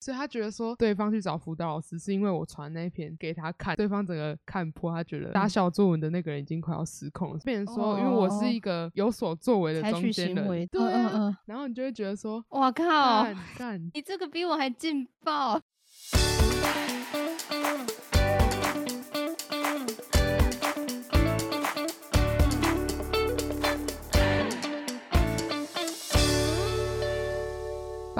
所以他觉得说对方去找辅导老师是因为我传那一篇给他看，对方整个看破，他觉得打小作文的那个人已经快要失控了，变成说因为我是一个有所作为的中间人对啊，嗯嗯嗯，然后你就会觉得说哇靠，干干。你这个比我还劲爆。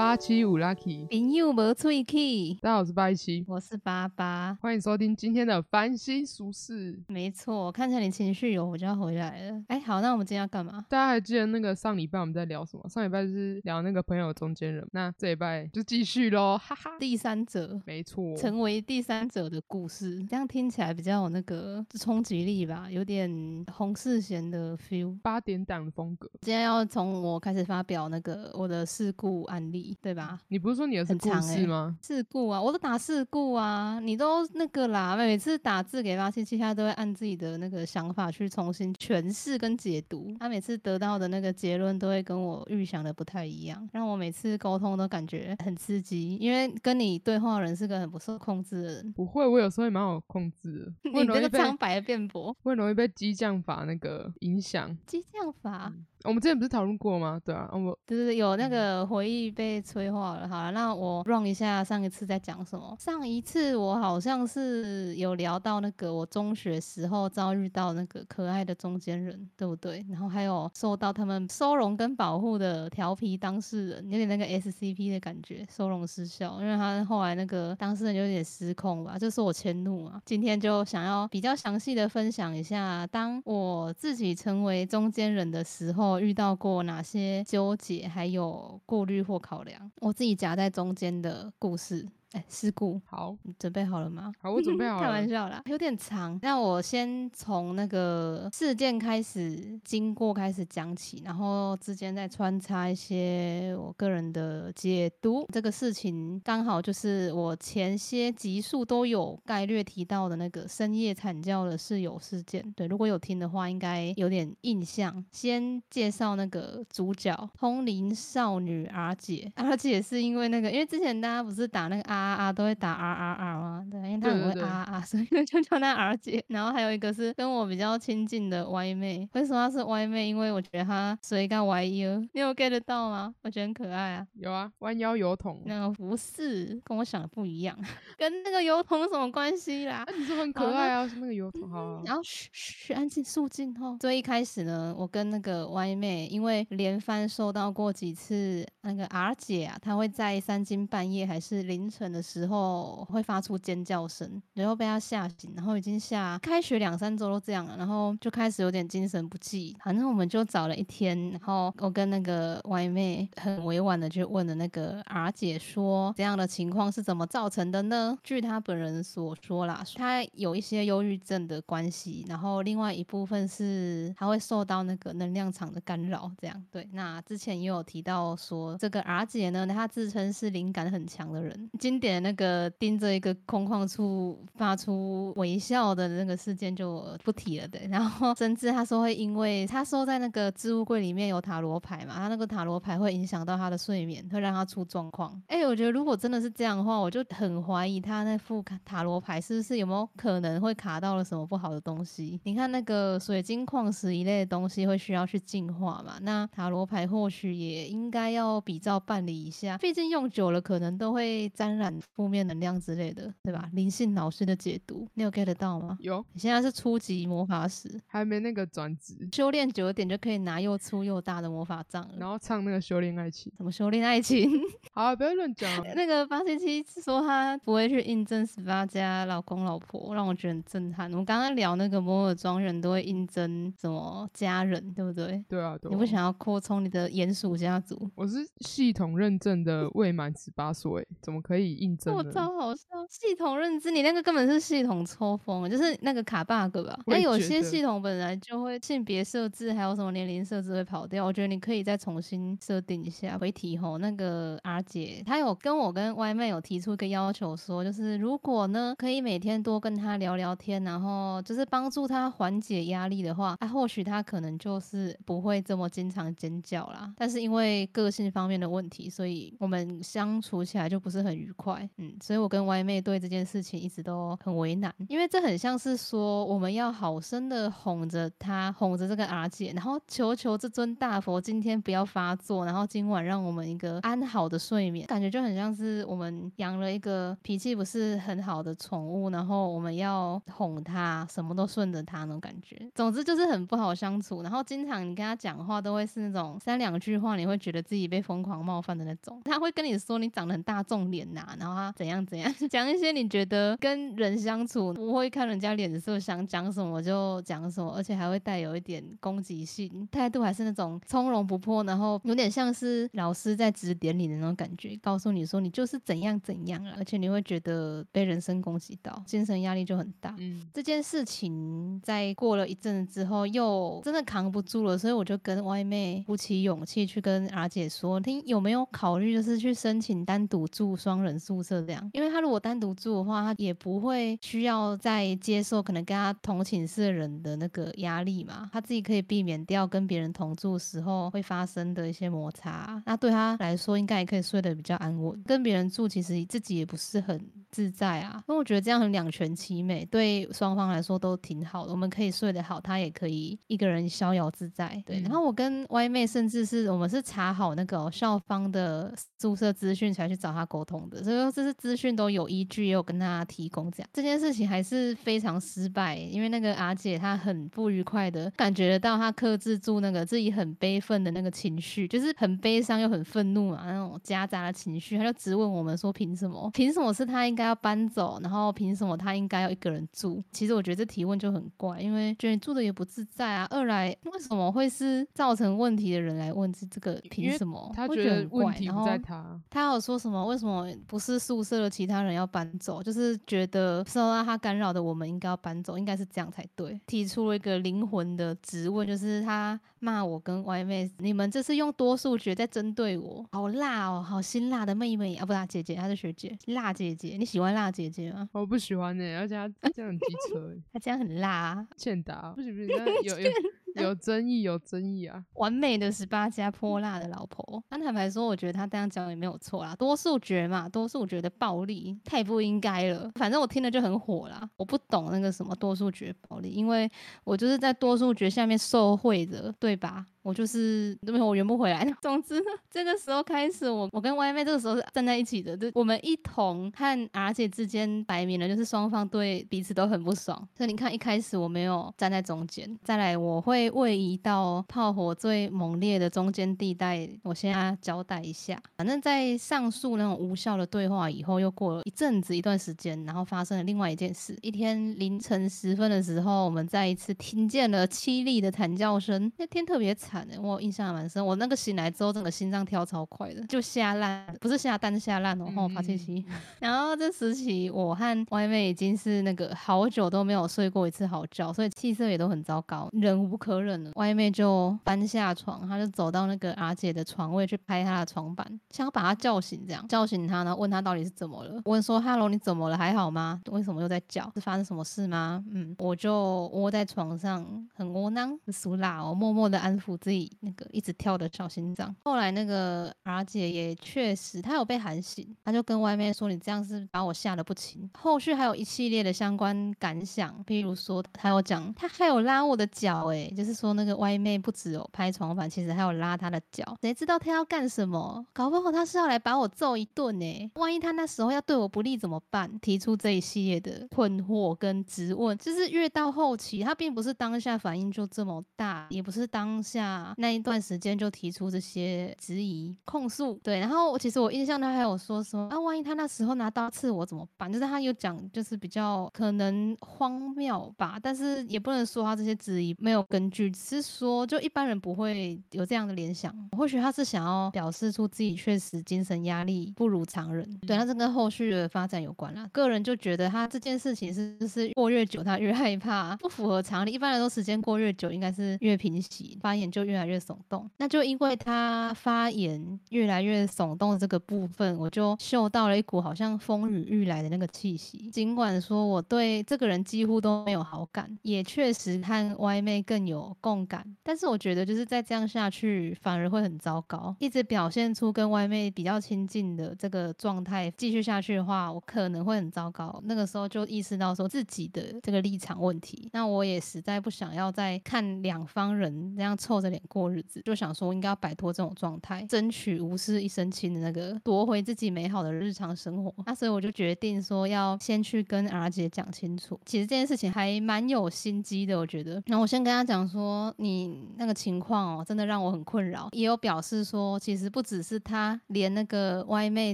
八七五 lucky，朋友无喙齿，大家好，我是八一七，我是八八。欢迎收听今天的繁星俗事。没错，看起来你情绪有，我就要回来了。哎，好，那我们今天要干嘛？大家还记得那个上礼拜我们在聊什么？上礼拜就是聊那个朋友中间人，那这礼拜就继续喽，哈哈。第三者没错，成为第三者的故事，这样听起来比较有那个冲击力吧，有点洪世贤的 feel。八点档的风格。今天要从我开始发表那个我的事故案例，对吧？你不是说你的是故很长欸事故啊，我都打事故啊，你都那个啦，每次打字给八七七，他都会按自己的那个想法去重新诠释跟解读，他每次得到的那个结论都会跟我预想的不太一样，让我每次沟通都感觉很刺激，因为跟你对话的人是个很不受控制的人，不会，我有时候也蛮好控制的，你这个苍白的辩驳，我很容易被激将法那个影响。激将法。我们之前不是讨论过吗？对啊，我对对对，有那个回忆被催化了。好了，那我 run 一下上一次在讲什么。上一次我好像是有聊到那个我中学时候遭遇到那个可爱的中间人，对不对？然后还有受到他们收容跟保护的调皮当事人，有点那个 SCP 的感觉，收容失效，因为他后来那个当事人有点失控吧，就是我迁怒啊。今天就想要比较详细的分享一下，当我自己成为中间人的时候，我遇到过哪些纠结，还有顾虑或考量，我自己夹在中间的故事。哎，事故，好你准备好了吗？好，我准备好了开。玩笑啦，有点长。那我先从那个事件开始经过开始讲起，然后之间再穿插一些我个人的解读。这个事情刚好就是我前些集数都有概略提到的那个深夜惨叫的室友事件。对，如果有听的话，应该有点印象。先介绍那个主角通灵少女阿姐阿姐是因为那个，因为之前大家不是打那个 R R R 都会打 R R R 吗？对，因为他很会对对 R R R，所以就叫他 R 姐。然后还有一个是跟我比较亲近的 Y 妹，为什么她是 Y 妹？因为我觉得她水干 Y U，你有 get 到吗？我觉得很可爱啊。有啊，弯腰油桶。那个不是跟我想的不一样，跟那个油桶有什么关系啦？啊，你说很可爱啊，是那个油桶。好好好然后嘘嘘，安静肃静哦。所以一开始呢，我跟那个 Y 妹，因为连番收到过几次那个 R 姐啊，她会在三更半夜还是凌晨的时候会发出尖叫声，然后被他吓醒，然后已经吓开学两三周都这样了，然后就开始有点精神不济。反正我们就找了一天，然后我跟那个 Y 妹很委婉的去问了那个 R 姐说，这样的情况是怎么造成的呢？据她本人所说啦，她有一些忧郁症的关系，然后另外一部分是她会受到那个能量场的干扰，这样对。那之前也有提到说，这个 R 姐呢，她自称是灵感很强的人，经典的那个盯着一个空旷处发出微笑的那个事件就不提了，对。然后甚至他说会因为他说在那个置物柜里面有塔罗牌嘛，他那个塔罗牌会影响到他的睡眠，会让他出状况。哎、我觉得如果真的是这样的话，我就很怀疑他那副卡塔罗牌是不是有没有可能会卡到了什么不好的东西。你看那个水晶矿石一类的东西会需要去净化嘛，那塔罗牌或许也应该要比照办理一下，毕竟用久了可能都会沾染负面能量之类的，对吧？灵性老师的解读，你有 get 到吗？有，你现在是初级魔法师，还没那个转职，修炼久一点就可以拿又粗又大的魔法杖了。然后唱那个修炼爱情。怎么修炼爱情？好啊，不要乱讲啊。那个八七七说他不会去印证十八家老公老婆，让我觉得很震撼。我们刚刚聊那个摩尔庄园都会印证什么家人，对不对？对啊，对啊。你不想要扩充你的鼹鼠家族？我是系统认证的未满十八岁，怎么可以应征我？超好笑！系统认知，你那个根本是系统抽风，就是那个卡 bug 吧？那有些系统本来就会性别设置，还有什么年龄设置会跑掉。我觉得你可以再重新设定一下。回题吼，那个阿姐她有跟我跟 Y 妹有提出一个要求说，就是如果呢可以每天多跟她聊聊天，然后就是帮助她缓解压力的话，啊，或许她可能就是不会这么经常尖叫啦。但是因为个性方面的问题，所以我们相处起来就不是很愉快。快，嗯，所以我跟 Y 妹对这件事情一直都很为难，因为这很像是说我们要好生的哄着她，哄着这个阿姐，然后求求这尊大佛今天不要发作，然后今晚让我们一个安好的睡眠，感觉就很像是我们养了一个脾气不是很好的宠物，然后我们要哄它，什么都顺着它那种感觉。总之就是很不好相处，然后经常你跟他讲话都会是那种三两句话，你会觉得自己被疯狂冒犯的那种。他会跟你说你长得很大众脸呐，然后他怎样怎样，讲一些你觉得跟人相处不会看人家脸色，想讲什么就讲什么，而且还会带有一点攻击性，态度还是那种从容不迫，然后有点像是老师在指点你的那种感觉，告诉你说你就是怎样怎样了，而且你会觉得被人身攻击到，精神压力就很大。嗯，这件事情在过了一阵子之后，又真的扛不住了，所以我就跟外妹鼓起勇气去跟阿姐说，听有没有考虑就是去申请单独住双人宿舍这样，因为他如果单独住的话，他也不会需要再接受可能跟他同寝室的人的那个压力嘛，他自己可以避免掉跟别人同住时候会发生的一些摩擦，那对他来说应该也可以睡得比较安稳。跟别人住其实自己也不是很自在啊，因为我觉得这样很两全其美，对双方来说都挺好的，我们可以睡得好，他也可以一个人逍遥自在。对，然后我跟 Y 妹甚至是我们是查好那个校方的宿舍资讯才去找他沟通的，所以说这些资讯都有依据，也有跟他提供。这样这件事情还是非常失败，因为那个阿姐她很不愉快的感觉得到，她克制住那个自己很悲愤的那个情绪，就是很悲伤又很愤怒嘛，那种夹杂的情绪，她就质问我们说：凭什么？凭什么是她应该要搬走？然后凭什么她应该要一个人住？其实我觉得这提问就很怪，因为觉得你住的也不自在啊。二来为什么会是造成问题的人来问这这个凭什么？他觉得问题不在他。他有说什么？为什么不是宿舍的其他人要搬走？就是觉得受到他干扰的我们应该要搬走，应该是这样才对。提出了一个灵魂的质问，就是他骂我跟 Y 妹，你们这是用多数决在针对我，好辣哦，好辛辣的妹妹啊，不辣姐姐，她是学姐，辣姐姐，你喜欢辣姐姐吗？我不喜欢呢，而且她这样很机车，她这样很辣，欠打，不行不行，有有。有争议，有争议啊！完美的十八加泼辣的老婆，按坦白说，我觉得他这样讲也没有错啦。多数决嘛，多数决的暴力太不应该了。反正我听了就很火啦。我不懂那个什么多数决暴力，因为我就是在多数决下面受贿的，对吧？我就是因为我圆不回来。总之，这个时候开始，我我跟 Y 妹这个时候是站在一起的，就我们一同和 R 姐之间摆明了就是双方对彼此都很不爽。所以你看，一开始我没有站在中间，再来我会位移到炮火最猛烈的中间地带。我先交代一下，反正在上述那种无效的对话以后，又过了一阵子一段时间，然后发生了另外一件事。一天凌晨时分的时候，我们再一次听见了凄厉的惨叫声。那天特别惨。我印象蛮深，我那个醒来之后，整个心脏跳超快的，就吓烂，不是吓蛋吓烂哦，然后发信息。然后这时期，我和外妹已经是那个好久都没有睡过一次好觉，所以气色也都很糟糕，忍无可忍了。外妹就搬下床，她就走到那个阿姐的床位去拍她的床板，想要把她叫醒，这样叫醒她，然后问她到底是怎么了。问说：“Hello，你怎么了？还好吗？为什么又在叫？是发生什么事吗？”嗯，我就窝在床上，很窝囊，苏辣哦，默默的安抚。自己那个一直跳的小心脏，后来那个 R 姐也确实，她有被喊醒，她就跟外面说：“你这样是把我吓得不轻。”后续还有一系列的相关感想，比如说她有讲，她还有拉我的脚，哎，就是说那个外妹不只有拍床板，其实还有拉她的脚，谁知道她要干什么？搞不好她是要来把我揍一顿呢？万一她那时候要对我不利怎么办？提出这一系列的困惑跟质问，就是越到后期，她并不是当下反应就这么大，也不是当下。那一段时间就提出这些质疑、控诉，对。然后其实我印象他还有说说，啊，万一他那时候拿刀刺我怎么办？就是他有讲，就是比较可能荒谬吧，但是也不能说他这些质疑没有根据，只是说就一般人不会有这样的联想。或许他是想要表示出自己确实精神压力不如常人，对，那这跟后续的发展有关啦。个人就觉得他这件事情是是过越久他越害怕，不符合常理。一般来说，时间过越久应该是越平息，发言就。就越来越耸动。那就因为他发言越来越耸动这个部分，我就嗅到了一股好像风雨欲来的那个气息。尽管说我对这个人几乎都没有好感，也确实和歪妹更有共感，但是我觉得就是再这样下去反而会很糟糕。一直表现出跟歪妹比较亲近的这个状态，继续下去的话，我可能会很糟糕。那个时候就意识到说自己的这个立场问题，那我也实在不想要再看两方人这样凑着脸过日子，就想说应该要摆脱这种状态，争取无事一身轻的那个夺回自己美好的日常生活。那所以我就决定说要先去跟 R 姐讲清楚。其实这件事情还蛮有心机的，我觉得。那我先跟他讲说，你那个情况哦，真的让我很困扰。也有表示说，其实不只是他，连那个歪妹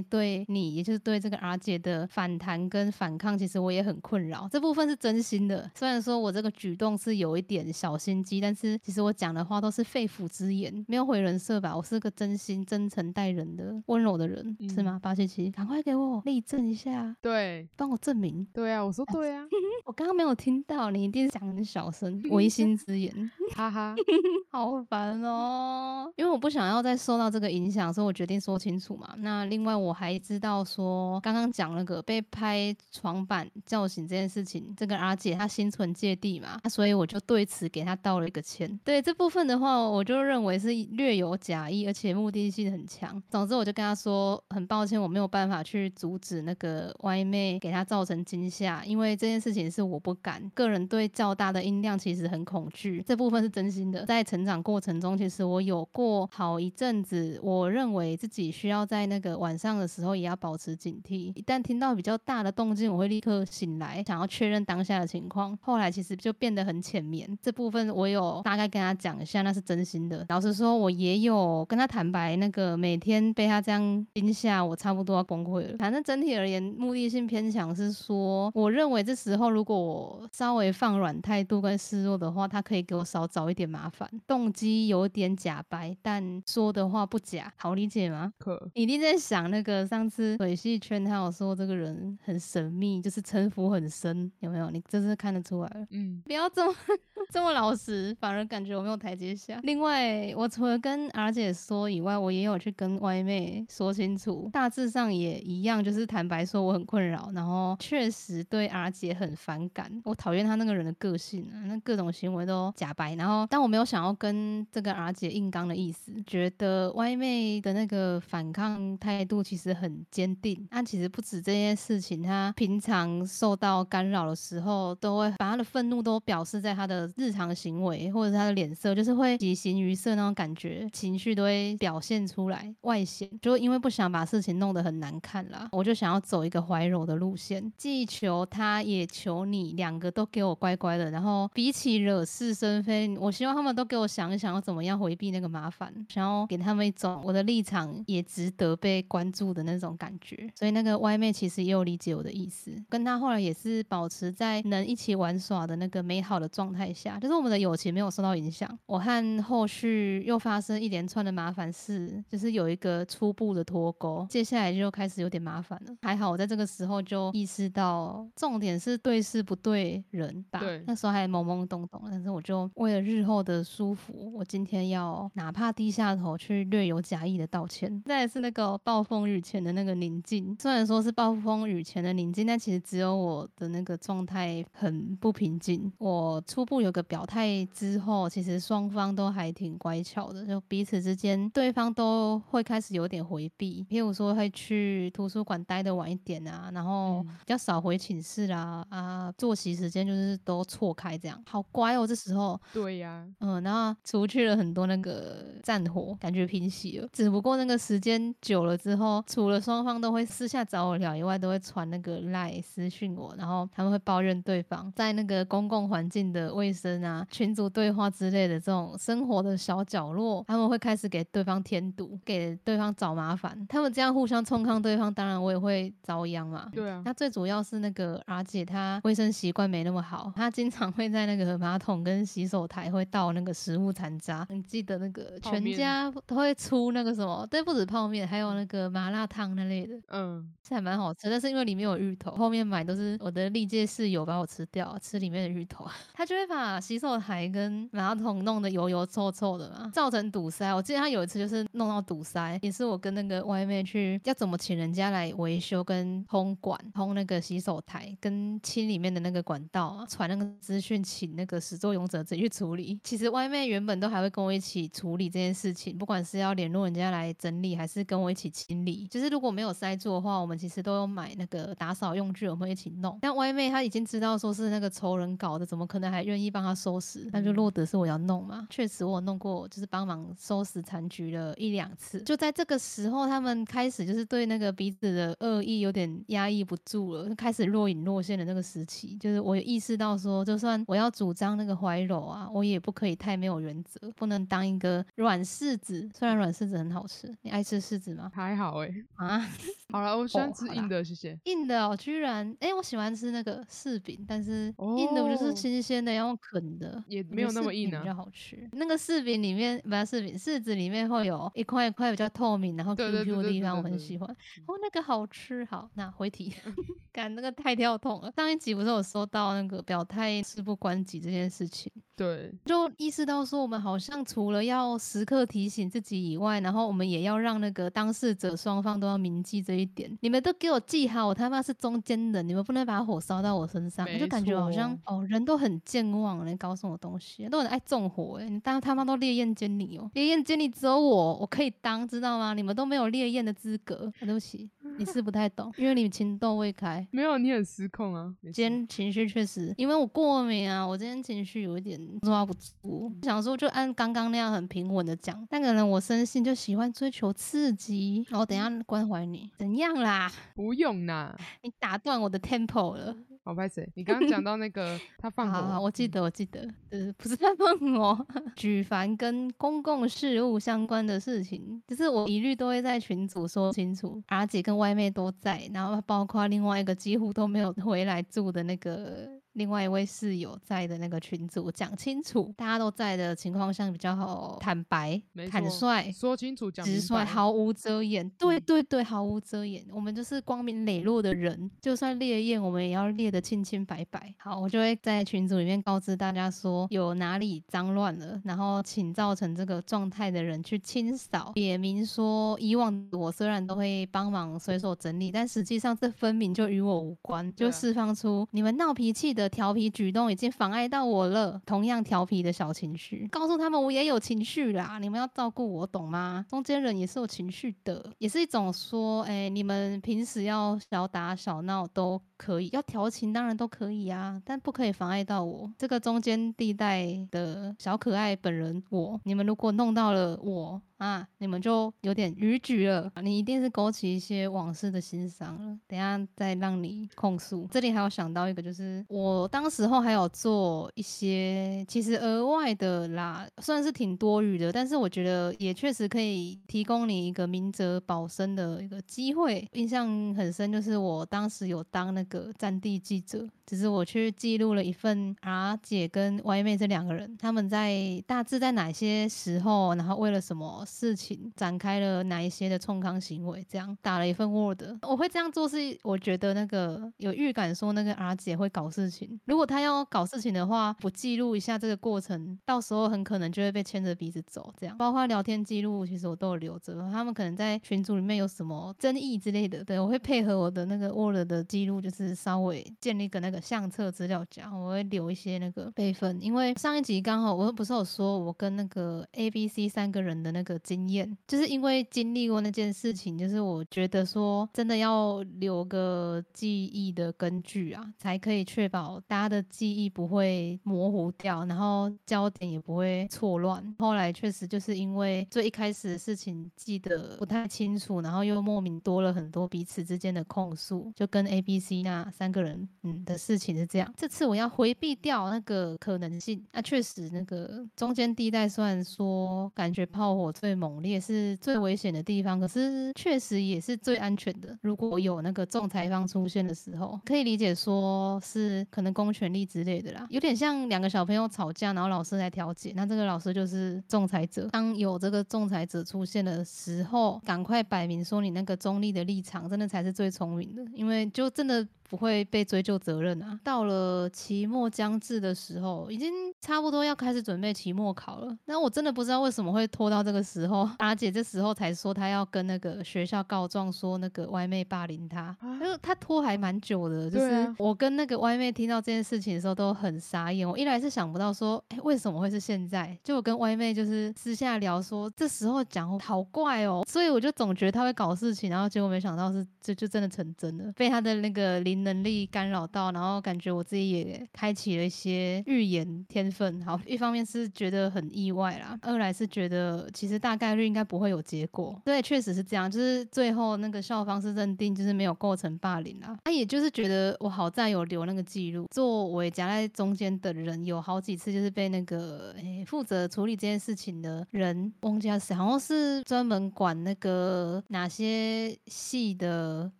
对你，也就是对这个 R 姐的反弹跟反抗，其实我也很困扰。这部分是真心的，虽然说我这个举动是有一点小心机，但是其实我讲的话都是肺腑之言，没有毁人设吧？我是个真心、真诚待人的温柔的人，是吗？八七七，赶快给我立正一下，对，帮我证明。对啊，我说对啊，我刚刚没有听到，你一定讲很小声，违心之言，哈哈，好烦哦。因为我不想要再受到这个影响，所以我决定说清楚嘛。那另外我还知道说，刚刚讲那个被拍床板叫醒这件事情，这个阿姐她心存芥蒂嘛，所以我就对此给她道了一个歉。对这部分的话，我就认为是略有假意，而且目的性很强。总之，我就跟他说，很抱歉，我没有办法去阻止那个歪妹给他造成惊吓，因为这件事情是我不敢。个人对较大的音量其实很恐惧，这部分是真心的。在成长过程中，其实我有过好一阵子，我认为自己需要在那个晚上的时候也要保持警惕，一旦听到比较大的动静，我会立刻醒来，想要确认当下的情况。后来其实就变得很浅眠，这部分我有大概跟他讲一下，那真心的。老实说，我也有跟他坦白，那个每天被他这样惊吓，我差不多要崩溃了。反正整体而言，目的性偏强是说，我认为这时候如果我稍微放软态度跟示弱的话，他可以给我少找一点麻烦。动机有点假白，但说的话不假，好理解吗？可一定在想那个上次水系圈他有说这个人很神秘，就是城府很深，有没有？你这是看得出来了。嗯，不要这么 这么老实，反而感觉我没有台阶下。另外，我除了跟 R 姐说以外，我也有去跟 Y 妹说清楚，大致上也一样，就是坦白说我很困扰，然后确实对 R 姐很反感，我讨厌她那个人的个性啊，那各种行为都假白。然后，但我没有想要跟这个 R 姐硬刚的意思，觉得 Y 妹的那个反抗态度其实很坚定。那其实不止这件事情，她平常受到干扰的时候，都会把她的愤怒都表示在她的日常行为或者是她的脸色，就是会喜形于色那种感觉，情绪都会表现出来，外显。就因为不想把事情弄得很难看啦，我就想要走一个怀柔的路线，既求他也求你，两个都给我乖乖的。然后比起惹是生非，我希望他们都给我想一想要怎么样回避那个麻烦，想要给他们一种我的立场也值得被关注的那种感觉。所以那个歪妹其实也有理解我的意思，跟他后来也是保持在能一起玩耍的那个美好的状态下，就是我们的友情没有受到影响。我和后续又发生一连串的麻烦事，就是有一个初步的脱钩，接下来就开始有点麻烦了。还好我在这个时候就意识到，重点是对事不对人吧。对那时候还懵懵懂懂，但是我就为了日后的舒服，我今天要哪怕低下头去略有假意的道歉。再来是那个暴风雨前的那个宁静，虽然说是暴风雨前的宁静，但其实只有我的那个状态很不平静。我初步有个表态之后，其实双方都还挺乖巧的，就彼此之间对方都会开始有点回避，譬如说会去图书馆待的晚一点啊，然后嗯比较少回寝室啦，啊，作息时间就是都错开这样，好乖哦。这时候，对呀，嗯，然后除去了很多那个战火，感觉平息了。只不过那个时间久了之后，除了双方都会私下找我聊以外，都会传那个赖私讯我，然后他们会抱怨对方在那个公共环境的卫生啊、群组对话之类的这种生活的小角落，他们会开始给对方添堵，给对方找麻烦。他们这样互相冲康对方，当然我也会遭殃嘛。对啊，那最主要是那个阿姐，她卫生习惯没那么好，她经常会在那个马桶跟洗手台会倒那个食物残渣。你记得那个全家都会出那个什么？对，不止泡面，还有那个麻辣烫那类的，嗯，是还蛮好吃。但是因为里面有芋头，后面买都是我的历届室友把我吃掉，吃里面的芋头。他就会把洗手台跟马桶弄得油油油臭臭的嘛，造成堵塞。我记得他有一次就是弄到堵塞，也是我跟那个外面去要怎么请人家来维修跟通管、通那个洗手台跟清里面的那个管道啊，传那个资讯，请那个始作俑者自己去处理。其实外面原本都还会跟我一起处理这件事情，不管是要联络人家来整理，还是跟我一起清理。就是如果没有塞住的话，我们其实都有买那个打扫用具，我们一起弄。但外妹她已经知道说是那个仇人搞的，怎么可能还愿意帮他收拾？那就落得是我要弄嘛。确实我弄过，就是帮忙收拾残局了一两次。就在这个时候，他们开始就是对那个彼此的恶意有点压抑不住了，开始若隐若现的那个时期。就是我有意识到说，就算我要主张那个怀柔啊，我也不可以太没有原则，不能当一个软柿子。虽然软柿子很好吃，你爱吃柿子吗？还好哎、啊，好了，我喜欢吃硬的，谢谢。硬的哦，居然哎、我喜欢吃那个柿饼，但是硬的我就是哦新鲜的，要用啃的，也没有那么硬啊比较好吃。那个柿饼里面不是柿饼，柿子里面会有一块一块比较透明，然后对 Q 对 Q 的地方，我很喜欢。哦，那个好吃。好，那回题，感那个太跳痛了。上一集不是有说到那个表态事不关己这件事情，对，就意识到说，我们好像除了要时刻提醒自己以外，然后我们也要让那个当事者双方都要铭记这一点。你们都给我记好，我他妈是中间人，你们不能把火烧到我身上。我就感觉好像哦，人都很健忘，你搞什么东西啊、都很爱纵火哎、你当他妈都烈焰监理哦，烈焰监理只有我我可以当，知道吗？你们都没有烈焰的资格。啊对不起，你是不太懂，因为你情窦未开。没有你很失控啊。今天情绪确实，因为我过敏啊，我今天情绪有一点抓不住。想说就按刚刚那样很平稳的讲，但可能我生性就喜欢追求刺激。然后等一下关怀你，怎样啦？不用啦，你打断我的 tempo 了。好拍谁？你刚刚讲 到那个他放好好，我记嗯得，我记得，呃，不是他放我，举凡跟公共事务相关的事情，就是我一律都会在群组说清楚，阿姐跟外妹都在，然后包括另外一个几乎都没有回来住的那个。另外一位室友在的那个群组讲清楚，大家都在的情况下比较好坦白坦率、说清楚讲直率，毫无遮掩。对嗯对对，毫无遮掩。我们就是光明磊落的人，就算烈焰，我们也要烈得清清白白。好，我就会在群组里面告知大家说，有哪里脏乱了，然后请造成这个状态的人去清扫。也明说，以往我虽然都会帮忙随手整理，但实际上这分明就与我无关，就释放出你们闹脾气的调皮举动已经妨碍到我了。同样调皮的小情绪，告诉他们我也有情绪啦，你们要照顾我，懂吗？中间人也是有情绪的，也是一种说，哎、你们平时要小打小闹都可以，要调情当然都可以啊，但不可以妨碍到我这个中间地带的小可爱本人我。你们如果弄到了我。啊，你们就有点逾矩了，你一定是勾起一些往事的心伤了。等下再让你控诉。这里还有想到一个，就是我当时候还有做一些其实额外的啦，算是挺多余的，但是我觉得也确实可以提供你一个明哲保身的一个机会。印象很深，就是我当时有当那个战地记者，只是我去记录了一份 R 姐跟 Y 妹这两个人他们在大致在哪些时候，然后为了什么事情展开了哪一些的冲康行为，这样打了一份 Word。我会这样做是我觉得那个有预感说那个 R 姐会搞事情，如果她要搞事情的话，不记录一下这个过程，到时候很可能就会被牵着鼻子走。这样，包括聊天记录，其实我都有留着。他们可能在群组里面有什么争议之类的，对我会配合我的那个 Word 的记录，就是稍微建立个那个相册资料夹，我会留一些那个备份。因为上一集刚好我不是有说我跟那个 A、B、C 三个人的那个经验，就是因为经历过那件事情，就是我觉得说真的要留个记忆的根据啊，才可以确保大家的记忆不会模糊掉，然后焦点也不会错乱。后来确实就是因为最一开始的事情记得不太清楚，然后又莫名多了很多彼此之间的控诉，就跟 A、B、C 那三个人嗯的事情是这样。这次我要回避掉那个可能性，那确实那个中间地带虽然说感觉炮火最猛烈是最危险的地方，可是确实也是最安全的。如果有那个仲裁方出现的时候，可以理解说是可能公权力之类的啦，有点像两个小朋友吵架，然后老师来调解，那这个老师就是仲裁者。当有这个仲裁者出现的时候，赶快摆明说你那个中立的立场，真的才是最聪明的，因为就真的不会被追究责任啊。到了期末将至的时候，已经差不多要开始准备期末考了。那我真的不知道为什么会拖到这个时候，阿姐这时候才说她要跟那个学校告状，说那个歪妹霸凌她。因为她拖还蛮久的，就是我跟那个歪妹听到这件事情的时候都很傻眼。我一来是想不到说，哎，为什么会是现在？就我跟歪妹就是私下聊说，这时候讲好怪哦，所以我就总觉得她会搞事情，然后结果没想到是这就真的成真了，被她的那个灵能力干扰到，然后感觉我自己也开启了一些预言天分。好，一方面是觉得很意外啦，二来是觉得其实大概率应该不会有结果。对，确实是这样，就是最后那个校方是认定就是没有构成霸凌啦。他也就是觉得我好在有留那个记录，作为夹在中间的人，有好几次就是被那个诶负责处理这件事情的人翁家谁，好像是专门管那个哪些系的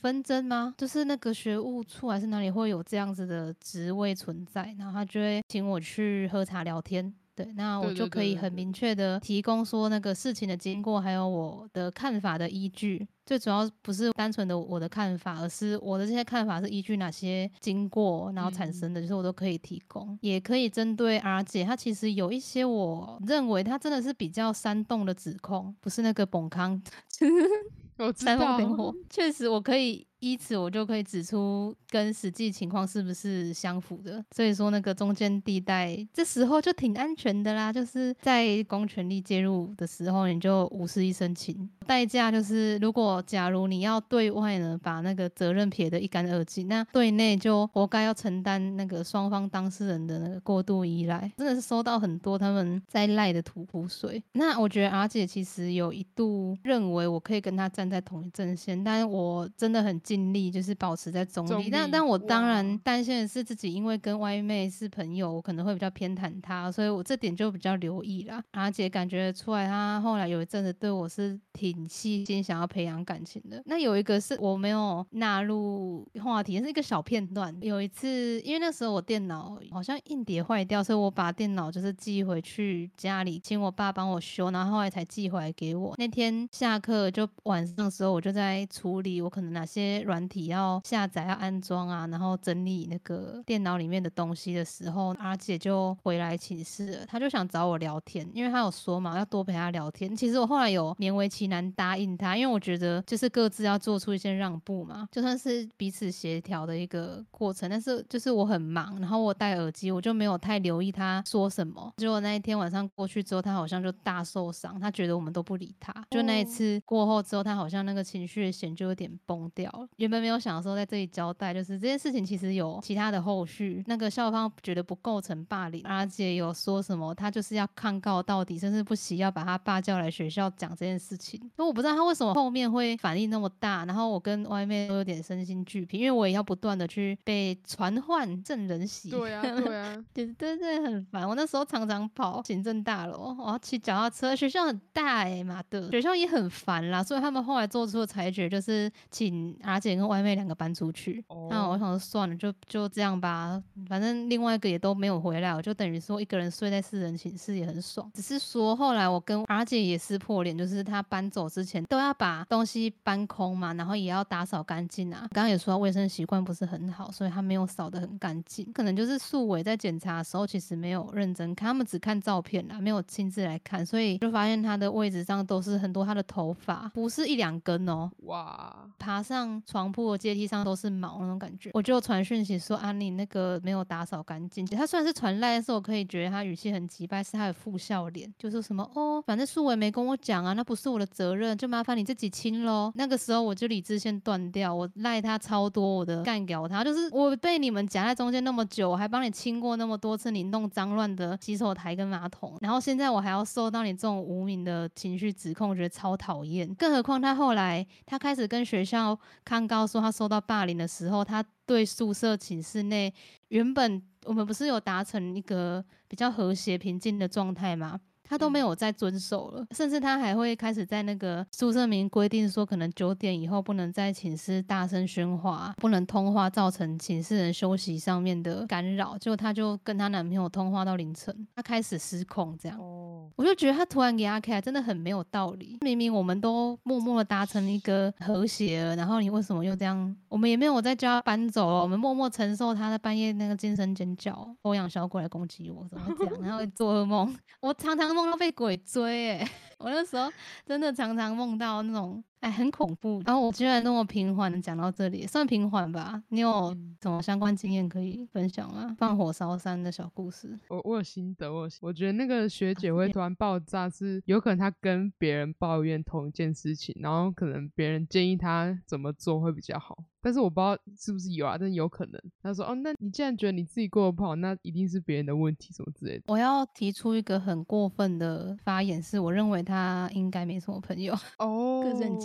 纷争吗？就是那个学务处还是哪里会有这样子的职位存在，然后他就会请我去喝茶聊天。对，那我就可以很明确的提供说那个事情的经过，还有我的看法的依据。最主要不是单纯的我的看法，而是我的这些看法是依据哪些经过，然后产生的，就是我都可以提供，也可以针对 R 姐，她其实有一些我认为她真的是比较煽动的指控，不是那个 崩康，煽风点火，确实我可以。依此，我就可以指出跟实际情况是不是相符的。所以说，那个中间地带，这时候就挺安全的啦。就是在公权力介入的时候，你就无事一身轻。代价就是，如果假如你要对外呢，把那个责任撇得一干二净，那对内就活该要承担那个双方当事人的那个过度依赖。真的是收到很多他们在赖的吐苦水。那我觉得阿姐其实有一度认为我可以跟她站在同一阵线，但是我真的很。尽力就是保持在中立，但但我当然担心的是自己，因为跟歪妹是朋友，我可能会比较偏袒她，所以我这点就比较留意啦。阿姐感觉出来，她后来有一阵子对我是挺细心，想要培养感情的。那有一个是我没有纳入话题，是一个小片段。有一次，因为那时候我电脑好像硬碟坏掉，所以我把电脑就是寄回去家里，请我爸帮我修，然后后来才寄回来给我。那天下课就晚上的时候，我就在处理我可能哪些。软体要下载、要安装啊，然后整理那个电脑里面的东西的时候，阿姐就回来寝室了。她就想找我聊天，因为她有说嘛，要多陪她聊天。其实我后来有勉为其难答应她，因为我觉得就是各自要做出一些让步嘛，就算是彼此协调的一个过程。但是就是我很忙，然后我戴耳机，我就没有太留意她说什么。结果那一天晚上过去之后，她好像就大受伤，她觉得我们都不理她。就那一次过后之后，她好像那个情绪的弦就有点崩掉了。原本没有想说在这里交代，就是这件事情其实有其他的后续。那个校方觉得不构成霸凌，阿姐有说什么，他就是要抗告到底，甚至不惜要把他爸叫来学校讲这件事情。那我不知道他为什么后面会反应那么大，然后我跟外面都有点身心俱疲，因为我也要不断的去被传唤证人席。对啊，对啊，对对对，很烦。我那时候常常跑行政大楼，我要骑脚踏车，学校很大哎，妈的，学校也很烦啦，所以他们后来做出的裁决就是请阿。姐跟外妹两个搬出去，那我想说算了，就就这样吧。反正另外一个也都没有回来，我就等于说一个人睡在四人寝室也很爽。只是说后来我跟阿姐也撕破脸，就是她搬走之前都要把东西搬空嘛，然后也要打扫干净啊。刚刚也说卫生习惯不是很好，所以她没有扫得很干净。可能就是宿伟在检查的时候其实没有认真看，他们只看照片啦，没有亲自来看，所以就发现她的位置上都是很多她的头发，不是一两根哦。哇，爬上。床铺阶梯上都是毛那种感觉，我就传讯息说啊，你那个没有打扫干净。他虽然是传赖，但是我可以觉得他语气很急败，是他的副笑脸，就说什么哦，反正素伟没跟我讲啊，那不是我的责任，就麻烦你自己清喽。那个时候我就理智线断掉，我赖他超多，我的干掉他，就是我被你们夹在中间那么久，我还帮你清过那么多次你弄脏乱的洗手台跟马桶，然后现在我还要受到你这种无名的情绪指控，我觉得超讨厌。更何况他后来他开始跟学校康高说他受到霸凌的时候，他对宿舍寝室内原本我们不是有达成一个比较和谐平静的状态吗？他都没有再遵守了，甚至他还会开始在那个宿舍名规定说，可能九点以后不能在寝室大声喧哗，不能通话，造成寝室人休息上面的干扰。结果他就跟她男朋友通话到凌晨，她开始失控这样。哦，我就觉得她突然给他开，真的很没有道理。明明我们都默默的达成一个和谐了，然后你为什么又这样？我们也没有在叫他搬走了，我们默默承受他在半夜那个惊声尖叫，欧阳小鬼来攻击我，怎么会这样？然后做噩梦，我常常梦到被鬼追，哎，我那时候真的常常梦到那种。哎，很恐怖。然后我居然那么平缓的讲到这里，算平缓吧？你有什么相关经验可以分享吗？放火烧山的小故事。我我有心得，我我觉得那个学姐会突然爆炸，是有可能她跟别人抱怨同一件事情，然后可能别人建议她怎么做会比较好。但是我不知道是不是有啊，但有可能。他说：“哦，那你既然觉得你自己过得不好，那一定是别人的问题，什么之类的。”我要提出一个很过分的发言，是我认为他应该没什么朋友哦，个人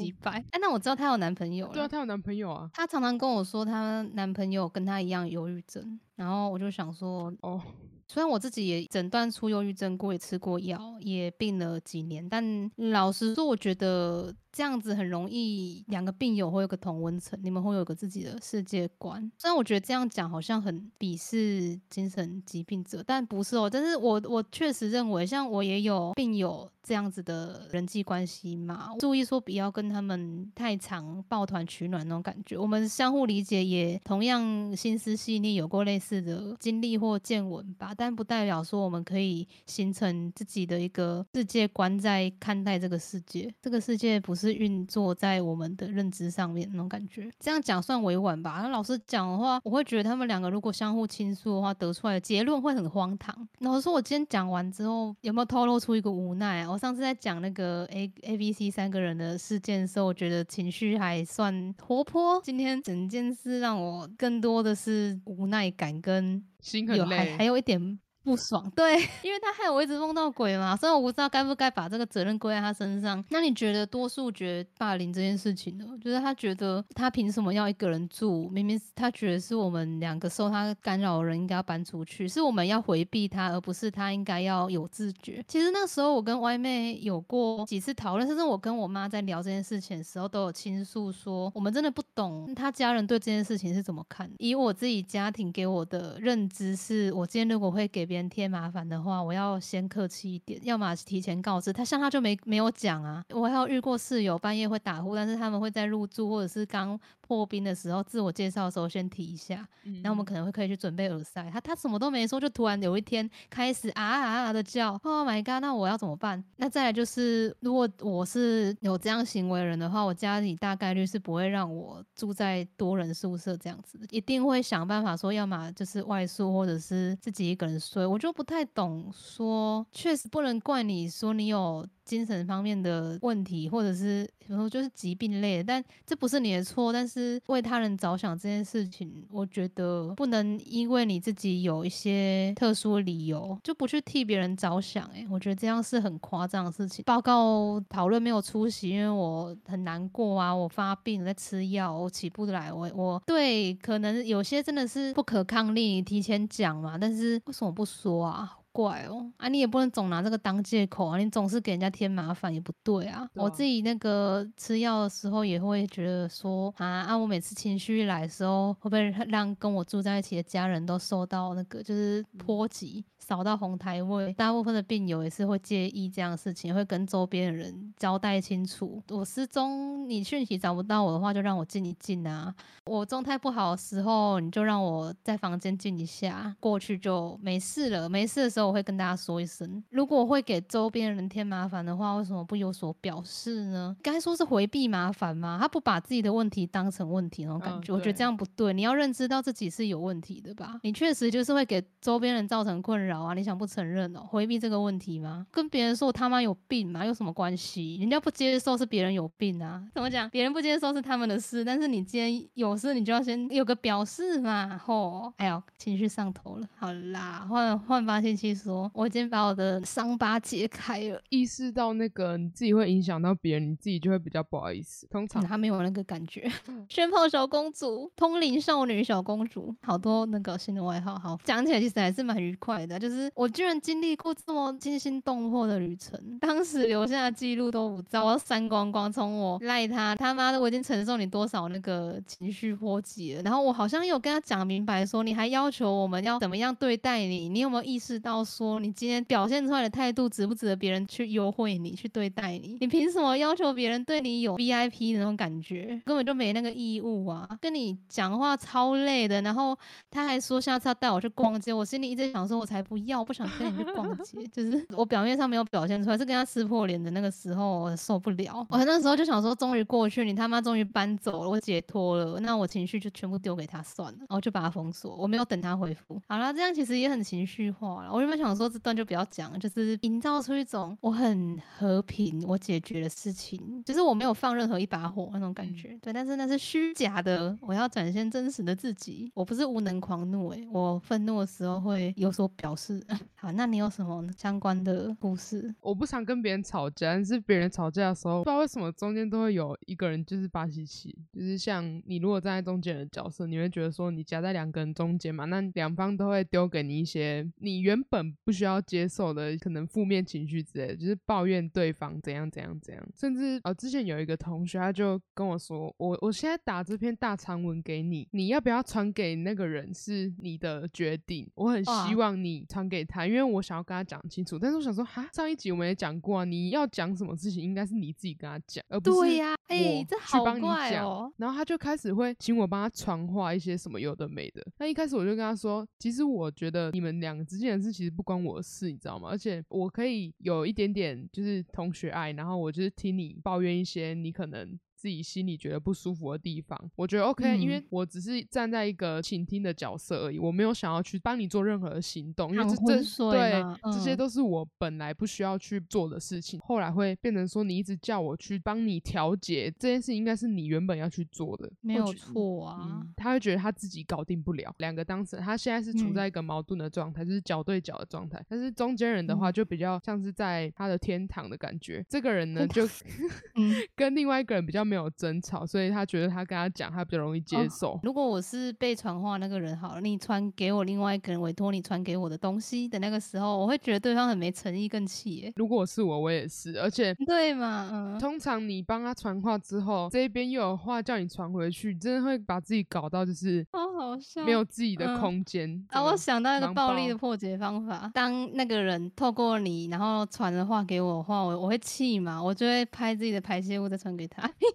哎，那我知道她有男朋友了。对啊，她有男朋友啊。她常常跟我说，她男朋友跟她一样忧郁症，然后我就想说，哦。虽然我自己也诊断出忧郁症过，也吃过药，也病了几年，但老实说，我觉得这样子很容易两个病友会有个同温层，你们会有个自己的世界观。虽然我觉得这样讲好像很鄙视精神疾病者，但不是哦。但是我我确实认为，像我也有病友这样子的人际关系嘛，注意说不要跟他们太常抱团取暖那种感觉。我们相互理解，也同样心思细腻，有过类似是的经历或见闻吧。但不代表说我们可以形成自己的一个世界观，在看待这个世界。这个世界不是运作在我们的认知上面那种感觉。这样讲算委婉吧？那老师讲的话，我会觉得他们两个如果相互倾诉的话，得出来的结论会很荒唐。老师说，我今天讲完之后，有没有透露出一个无奈啊？我上次在讲那个 A A B C 三个人的事件的时候，我觉得情绪还算活泼。今天整件事让我更多的是无奈感跟。心很累，还还有一点。不爽，对，因为他害我一直梦到鬼嘛，所以我不知道该不该把这个责任归在他身上。那你觉得多数觉得霸凌这件事情呢？就是他觉得他凭什么要一个人住？明明他觉得是我们两个受他干扰的人应该要搬出去，是我们要回避他，而不是他应该要有自觉。其实那时候我跟歪妹有过几次讨论，甚至我跟我妈在聊这件事情的时候，都有倾诉说，我们真的不懂他家人对这件事情是怎么看。以我自己家庭给我的认知，是我今天如果会给别别人添麻烦的话，我要先客气一点，要么提前告知他。像他就没没有讲啊，我还有遇过室友半夜会打呼，但是他们会在入住或者是刚破冰的时候自我介绍的时候先提一下，然后我们可能会可以去准备耳塞。他他什么都没说，就突然有一天开始啊啊啊的叫，Oh my god！那我要怎么办？那再来就是，如果我是有这样行为人的话，我家里大概率是不会让我住在多人宿舍这样子，一定会想办法说，要么就是外宿，或者是自己一个人睡。我就不太懂，说确实不能怪你说你有精神方面的问题，或者是有时候就是疾病类的，但这不是你的错。但是为他人着想这件事情，我觉得不能因为你自己有一些特殊理由就不去替别人着想。诶，我觉得这样是很夸张的事情。报告讨论没有出席，因为我很难过啊，我发病在吃药，我起不来。我我对可能有些真的是不可抗力，提前讲嘛。但是为什么不？说啊，怪哦，啊，你也不能总拿这个当借口啊，你总是给人家添麻烦也不对啊。我自己那个吃药的时候也会觉得说啊，啊，我每次情绪来的时候，会不会让跟我住在一起的家人都受到那个就是波及？扫到红台位，大部分的病友也是会介意这样的事情，会跟周边的人交代清楚。我失踪，你讯息找不到我的话，就让我静一静啊。我状态不好的时候，你就让我在房间静一下，过去就没事了。没事的时候，我会跟大家说一声。如果会给周边人添麻烦的话，为什么不有所表示呢？该说是回避麻烦吗？他不把自己的问题当成问题那种感觉，我觉得这样不对。你要认知到自己是有问题的吧？你确实就是会给周边人造成困扰。啊！你想不承认哦？回避这个问题吗？跟别人说我他妈有病吗？有什么关系？人家不接受是别人有病啊？怎么讲？别人不接受是他们的事，但是你今天有事，你就要先有个表示嘛。吼！哎呦，情绪上头了。好啦，换换发信息说，我已经把我的伤疤揭开了。意识到那个你自己会影响到别人，你自己就会比较不好意思。通常他没有那个感觉。宣炮小公主、通灵少女小公主，好多那个新的外号。好，讲起来其实还是蛮愉快的。就是我居然经历过这么惊心动魄的旅程，当时留下的记录都不知道，我要删光光。从我赖他他妈的，我已经承受你多少那个情绪波及了。然后我好像有跟他讲明白，说你还要求我们要怎么样对待你？你有没有意识到说你今天表现出来的态度值不值得别人去优惠你、去对待你？你凭什么要求别人对你有 VIP 的那种感觉？根本就没那个义务啊！跟你讲话超累的，然后他还说下次要带我去逛街，我心里一直想说，我才不要，不想跟你去逛街。就是我表面上没有表现出来，是跟他撕破脸的那个时候，我受不了。我那时候就想说，终于过去，你他妈终于搬走了，我解脱了，那我情绪就全部丢给他算了，然后就把他封锁，我没有等他回复。好了，这样其实也很情绪化了。我原本想说这段就不要讲，就是营造出一种我很和平，我解决了事情，就是我没有放任何一把火那种感觉。对，但是那是虚假的，我要展现真实的自己。我不是无能狂怒，诶，我愤怒的时候会有所表示。好，那你有什么相关的故事？我不想跟别人吵架，但是别人吵架的时候，不知道为什么中间都会有一个人就是巴西奇，就是像你如果站在中间的角色，你会觉得说你夹在两个人中间嘛，那两方都会丢给你一些你原本不需要接受的可能负面情绪之类，就是抱怨对方怎样怎样怎样，甚至呃之前有一个同学他就跟我说，我我现在打这篇大长文给你，你要不要传给那个人是你的决定，我很希望你传给他，因为我想要跟他讲清楚。但是我想说，哈，上一集我们也讲过啊，你要讲什么事情应该是你自己跟他讲，而不是呀，哎，这好怪哦。然后他就开始会请我帮他传话一些什么有的没的。那一开始我就跟他说，其实我觉得你们两个之间的事其不关我的事，你知道吗？而且我可以有一点点就是同学爱，然后我就是听你抱怨一些你可能。自己心里觉得不舒服的地方，我觉得 OK，因为我只是站在一个倾听的角色而已，我没有想要去帮你做任何的行动，因为这这对这些都是我本来不需要去做的事情。后来会变成说，你一直叫我去帮你调节这件事，应该是你原本要去做的，没有错啊。他会觉得他自己搞定不了，两个当事人他现在是处在一个矛盾的状态，就是脚对脚的状态。但是中间人的话，就比较像是在他的天堂的感觉。这个人呢，就 跟另外一个人比较没。有争吵，所以他觉得他跟他讲，他比较容易接受。如果我是被传话那个人，好了，你传给我另外一个人委托你传给我的东西的那个时候，我会觉得对方很没诚意，更气。如果是我，我也是，而且对嘛，嗯，通常你帮他传话之后，这边又有话叫你传回去，真的会把自己搞到就是好好笑，没有自己的空间。啊，我想到一个暴力的破解方法，当那个人透过你，然后传的话给我的话，我我会气嘛，我就会拍自己的排泄物再传给他。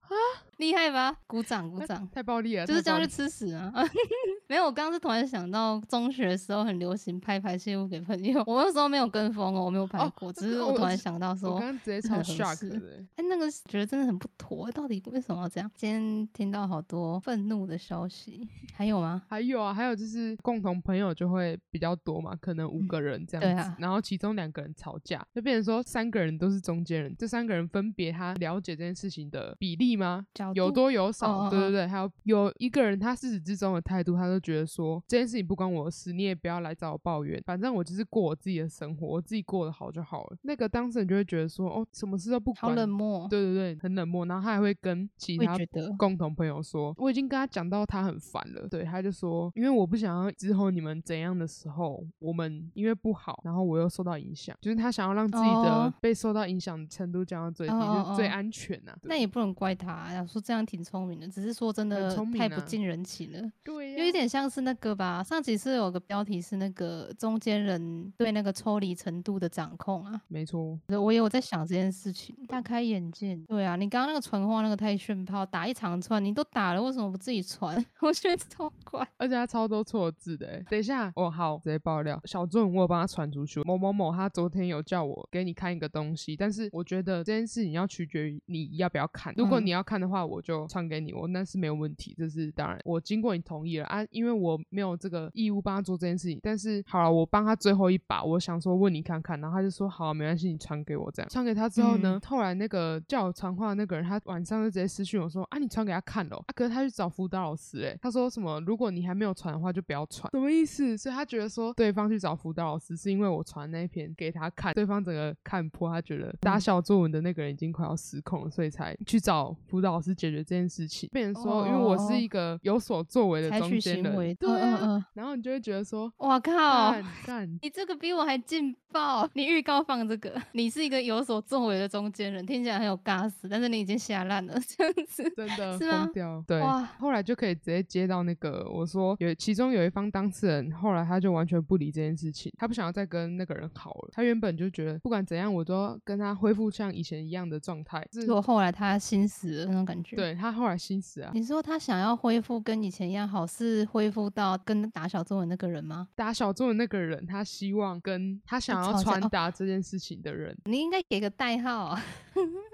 啊，厉害吧？鼓掌鼓掌，太暴力了，就是这样去吃屎啊！没有，我刚刚是突然想到，中学的时候很流行拍排泄物给朋友，我那时候没有跟风哦，我没有拍过，只是我突然想到说，我刚刚直接超 shock 的，哎，那个觉得真的很不妥，到底为什么要这样？今天听到好多愤怒的消息，还有吗？还有啊，还有就是共同朋友就会比较多嘛，可能五个人这样子，然后其中两个人吵架，就变成说三个人都是中间人，这三个人分别他了解这件事情的比例吗？有多有少？对对对，还有有一个人他自始至终的态度，他都觉得说这件事情不关我的事，你也不要来找我抱怨，反正我就是过我自己的生活，我自己过得好就好了。那个当事人就会觉得说，哦，什么事都不管，好冷漠。对对对，很冷漠。然后他还会跟其他共同朋友说，我已经跟他讲到他很烦了。对，他就说，因为我不想要之后你们怎样的时候，我们因为不好，然后我又受到影响，就是他想要让自己的被受到影响程度降到最低，就最安全呐。那也不能怪他。说这样挺聪明的，只是说真的太不近人情了。对，有一点像是那个吧。上集是有个标题是那个中间人对那个抽离程度的掌控啊。没错，我也有在想这件事情，大开眼界。对啊，你刚刚那个传话那个太炫炮，打一长串你都打了，为什么不自己传？我觉得超怪，而且他超多错字的。等一下，哦好，直接爆料，小俊我有帮他传出去。某某某他昨天有叫我给你看一个东西，但是我觉得这件事情要取决于你要不要看。如果你要看的话。我就传给你，我那是没有问题，这是当然，我经过你同意了啊，因为我没有这个义务帮他做这件事情。但是好了，我帮他最后一把，我想说问你看看，然后他就说好，没关系，你传给我这样。传给他之后呢，后来那个叫我传话的那个人，他晚上就直接私讯我说啊，你传给他看了，啊，可是他去找辅导老师，哎，他说什么，如果你还没有传的话，就不要传，什么意思？所以他觉得说对方去找辅导老师是因为我传那一篇给他看，对方整个看破，他觉得打小作文的那个人已经快要失控了，所以才去找辅导老师解决这件事情。变成说，因为我是一个有所作为的中间人，对啊，然后你就会觉得说，哇靠，干，你这个比我还劲爆！你预告放这个，你是一个有所作为的中间人，听起来很有尬死，但是你已经下烂了，这样子真的疯掉。对，后来就可以直接接到那个，我说有其中有一方当事人，后来他就完全不理这件事情，他不想要再跟那个人好了。他原本就觉得不管怎样，我都要跟他恢复像以前一样的状态。结果后来他心死了那种感觉。对他后来心死啊。你说他想要恢复跟以前一样好，是恢复到跟打小作文那个人吗？打小作文那个人，他希望跟他想要传达这件事情的人，你应该给个代号。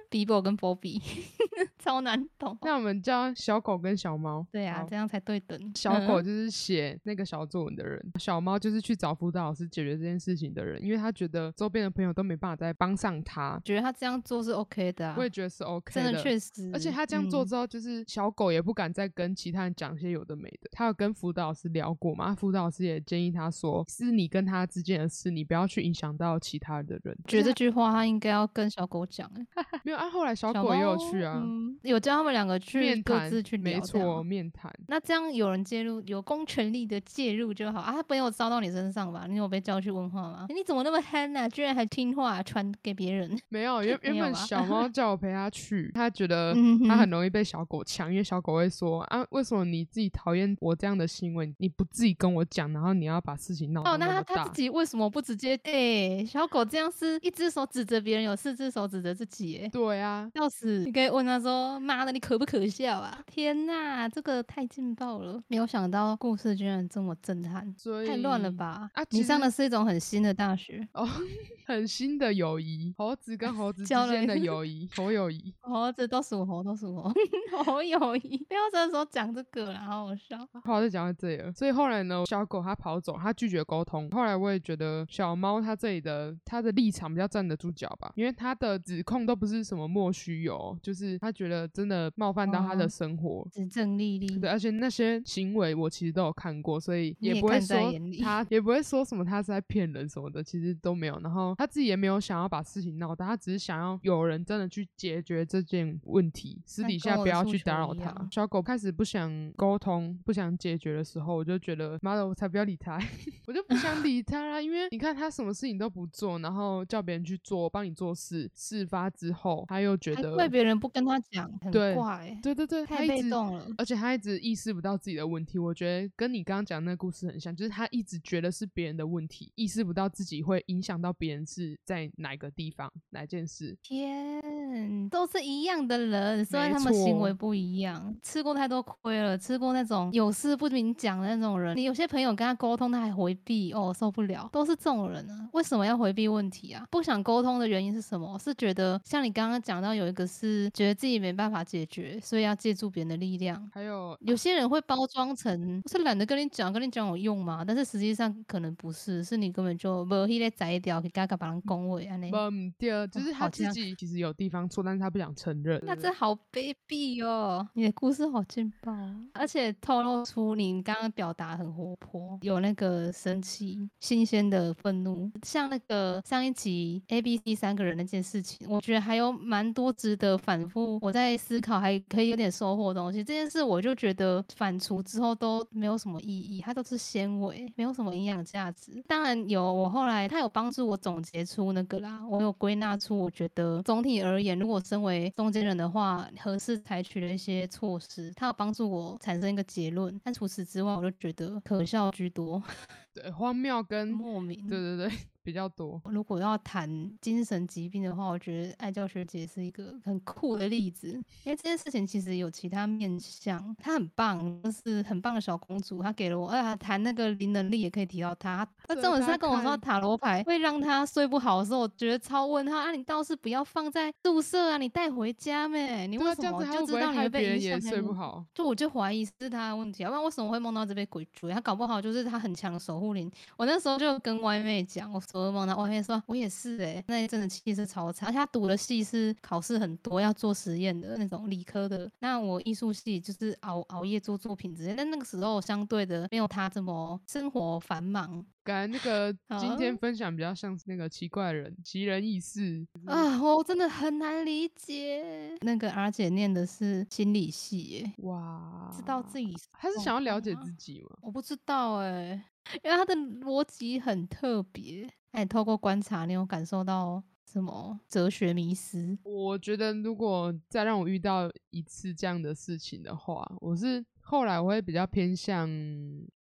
Bibo 跟 Bobby 超难懂，那我们叫小狗跟小猫。对啊，这样才对等。小狗就是写那个小作文的人，小猫就是去找辅导老师解决这件事情的人，因为他觉得周边的朋友都没办法再帮上他，觉得他这样做是 OK 的。我也觉得是 OK，的真的确实。而且他这样做之后，就是小狗也不敢再跟其他人讲些有的没的。他有跟辅导老师聊过嘛？辅导老师也建议他说，是你跟他之间的事，你不要去影响到其他的人。觉得这句话他应该要跟小狗讲。没有啊，后来小狗也有去啊，有叫他们两个去各自去聊，没错，面谈。那这样有人介入，有公权力的介入就好啊。他没有招到你身上吧？你有被叫去问话吗？你怎么那么憨呢？居然还听话传给别人？没有，原 原本小猫叫我陪他去，他觉得他很容易被小狗抢，因为小狗会说啊，为什么你自己讨厌我这样的行为，你不自己跟我讲，然后你要把事情闹哦，那他他自己为什么不直接？哎，小狗这样是一只手指着别人，有四只手指着自己，哎，对啊，要死！你可以问他说：“妈的，你可不可笑啊？”天哪，这个太劲爆了！没有想到故事居然这么震撼，太乱了吧？啊，你上的是一种很新的大学哦，很新的友谊，猴子跟猴子之间的友谊，猴友谊，猴子都属猴，都属猴，猴友谊。不要这时候讲这个了，好好笑。好，就讲到这里了。所以后来呢，小狗它跑走，它拒绝沟通。后来我也觉得小猫它这里的它的立场比较站得住脚吧，因为它的指控都不是什么莫须有，就是他觉得真的冒犯到他的生活，指证丽丽。对，而且那些行为我其实都有看过，所以也不会说他 也不会说什么他是在骗人什么的，其实都没有。然后他自己也没有想要把事情闹大，他只是想要有人真的去解决这件问题，私底下不要去打扰他。小狗开始不想沟通、不想解决的时候，我就觉得妈的，我才不要理他，我就不想理他啦。因为你看他什么事情都不做，然后叫别人去做，帮你做事，事发之后他又觉得怪别人不跟他讲，很怪。对对对，太被动了，而且他一直意识不到自己的问题。我觉得跟你刚刚讲那个故事很像，就是他一直觉得是别人的问题，意识不到自己会影响到别人是在哪个地方、哪件事。天，都是一样的人，虽然他们行为不一样，吃过太多亏了，吃过那种有事不明讲的那种人。你有些朋友跟他沟通，他还回避，哦，受不了，都是这种人啊。为什么要回避问题啊？不想沟通的原因是什么？是觉得像你刚刚讲到有一个是觉得自己没办法解决，所以要借助别人的力量。还有有些人会包装成是懒得跟你讲，跟你讲有用吗？但是实际上可能不是，是你根本就没迄个摘掉，给嘎嘎把人恭维安尼。嗯，第二就是他自己其实有地方错，但是他不想承认。那这好卑鄙哦！你的故事好劲爆，而且透露出你刚刚表达很活泼，有那个生气、新鲜的愤怒。像那个上一集 A、B、C 三个人那件事情，我觉得还有蛮多值得反复我在思考，还可以有点收获的东西。这件事我就觉得反刍之后都没有什么意义，它都是纤维，没有什么营养价值。当然有，我后来它有帮助我总结出那个啦，我有归纳出我觉得总体而言，如果身为中间人的话，合适采取的一些措施，它有帮助我产生一个结论。但除此之外，我就觉得可笑居多。对，荒谬跟莫名。对对对。比较多。如果要谈精神疾病的话，我觉得爱教学姐是一个很酷的例子，因为这件事情其实有其他面向。她很棒，就是很棒的小公主。她给了我，哎，谈那个灵能力也可以提到她。那这种她跟我说塔罗牌会让她睡不好的时候，我觉得超问她啊！你倒是不要放在宿舍啊，你带回家咩？你为什么就知道你会被影响？睡不好，就我就怀疑是她的问题，要不然为什么会梦到这杯鬼追？她搞不好就是她很强的守护灵。我那时候就跟歪妹讲，我说。噩梦，然后外面说，我也是哎，那一阵子气势超差，而且他读的系是考试很多，要做实验的那种理科的。那我艺术系就是熬熬夜做作品之类，但那个时候相对的没有他这么生活繁忙。感觉那个 今天分享比较像是那个奇怪人奇人异事啊，我真的很难理解。那个阿姐念的是心理系耶，哇，知道自己他是想要了解自己吗？我不知道哎，因为他的逻辑很特别。哎，透过观察，你有感受到什么哲学迷思？我觉得，如果再让我遇到一次这样的事情的话，我是后来我会比较偏向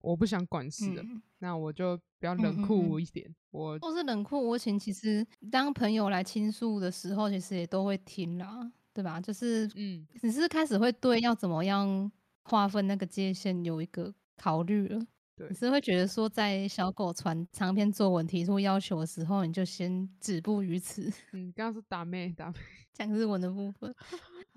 我不想管事的，那我就比较冷酷一点。我都是冷酷无情，其实当朋友来倾诉的时候，其实也都会听啦，对吧？就是嗯，只是开始会对要怎么样划分那个界限有一个考虑了。你是会觉得说，在小狗传长篇作文提出要求的时候，你就先止步于此。嗯，刚刚是打妹打妹，讲日文的部分。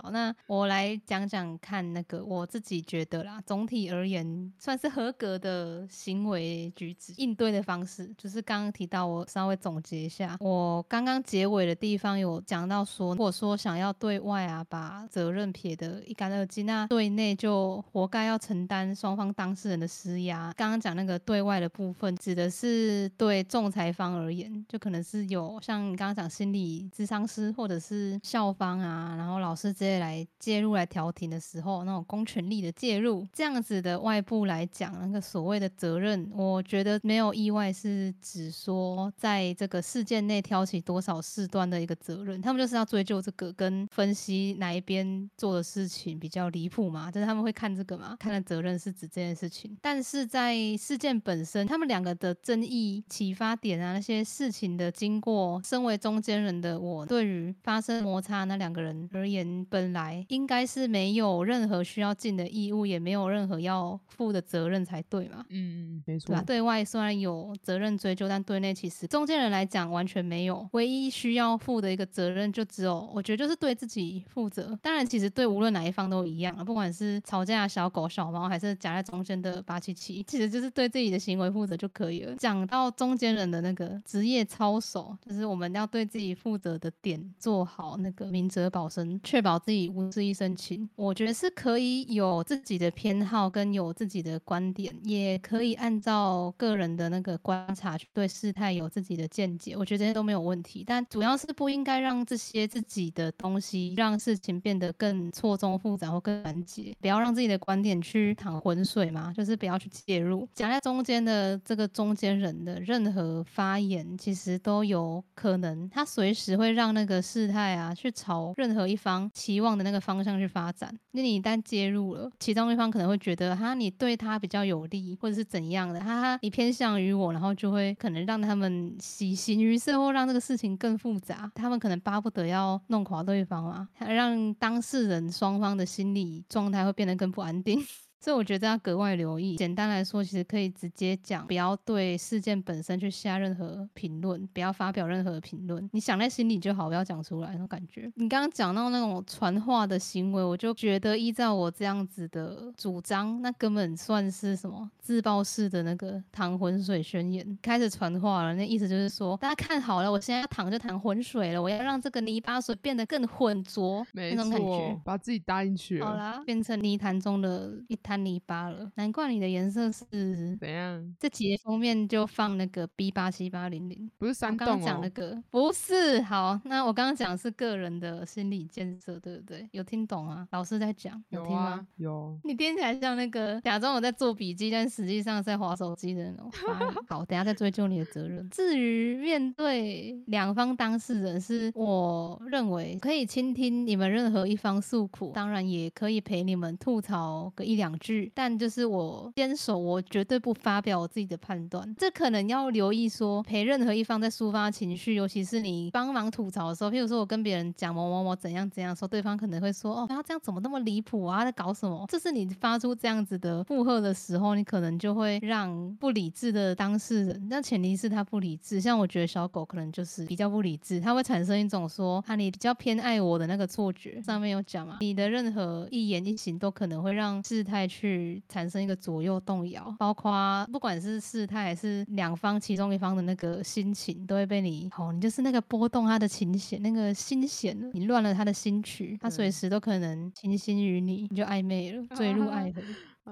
好，那我来讲讲看那个我自己觉得啦，总体而言算是合格的行为举止应对的方式，就是刚刚提到，我稍微总结一下，我刚刚结尾的地方有讲到说，如果说想要对外啊把责任撇得一干二净，那对内就活该要承担双方当事人的施压。刚刚刚讲那个对外的部分，指的是对仲裁方而言，就可能是有像你刚刚讲心理咨商师或者是校方啊，然后老师直接来介入来调停的时候，那种公权力的介入，这样子的外部来讲，那个所谓的责任，我觉得没有意外是指说在这个事件内挑起多少事端的一个责任，他们就是要追究这个跟分析哪一边做的事情比较离谱嘛，就是他们会看这个嘛，看的责任是指这件事情，但是在事件本身，他们两个的争议启发点啊，那些事情的经过，身为中间人的我，对于发生摩擦那两个人而言，本本来应该是没有任何需要尽的义务，也没有任何要负的责任才对嘛。嗯嗯，没错。对外虽然有责任追究，但对内其实中间人来讲完全没有。唯一需要负的一个责任，就只有我觉得就是对自己负责。当然，其实对无论哪一方都一样啊，不管是吵架的小狗、小猫，还是夹在中间的八七七，其实就是对自己的行为负责就可以了。讲到中间人的那个职业操守，就是我们要对自己负责的点做好那个明哲保身，确保。自己无事一身轻，我觉得是可以有自己的偏好跟有自己的观点，也可以按照个人的那个观察去对事态有自己的见解，我觉得这些都没有问题。但主要是不应该让这些自己的东西让事情变得更错综复杂或更难解，不要让自己的观点去淌浑水嘛，就是不要去介入。夹在中间的这个中间人的任何发言，其实都有可能，他随时会让那个事态啊去朝任何一方期。望的那个方向去发展，那你一旦介入了，其中一方可能会觉得哈，你对他比较有利，或者是怎样的，哈哈，你偏向于我，然后就会可能让他们喜形于色，或让这个事情更复杂。他们可能巴不得要弄垮对方嘛，让当事人双方的心理状态会变得更不安定。所以我觉得要格外留意。简单来说，其实可以直接讲，不要对事件本身去下任何评论，不要发表任何评论。你想在心里就好，不要讲出来那种感觉。你刚刚讲到那种传话的行为，我就觉得依照我这样子的主张，那根本算是什么自爆式的那个淌浑水宣言，开始传话了。那意思就是说，大家看好了，我现在要淌就淌浑水了，我要让这个泥巴水变得更浑浊，那种感觉，把自己搭进去，好啦，变成泥潭中的一。滩泥巴了，难怪你的颜色是怎样？这节封面就放那个 B 八七八零零，不是山洞哦。刚刚讲那个不是好，那我刚刚讲是个人的心理建设，对不对？有听懂啊？老师在讲，有听吗？有。你听起来像那个假装我在做笔记，但实际上在划手机的那种。好，等下再追究你的责任。至于面对两方当事人，是我认为可以倾听你们任何一方诉苦，当然也可以陪你们吐槽个一两。但就是我坚守，我绝对不发表我自己的判断。这可能要留意说，陪任何一方在抒发情绪，尤其是你帮忙吐槽的时候，譬如说我跟别人讲某某某怎样怎样说，对方可能会说哦，他这样怎么那么离谱啊，在搞什么？这是你发出这样子的附和的时候，你可能就会让不理智的当事人，那前提是他不理智。像我觉得小狗可能就是比较不理智，它会产生一种说啊，你比较偏爱我的那个错觉。上面有讲嘛，你的任何一言一行都可能会让事态去产生一个左右动摇，包括不管是事态还是两方其中一方的那个心情，都会被你哦，你就是那个波动他的琴弦，那个心弦，你乱了他的心曲，他随时都可能倾心于你，你就暧昧了，坠入爱河。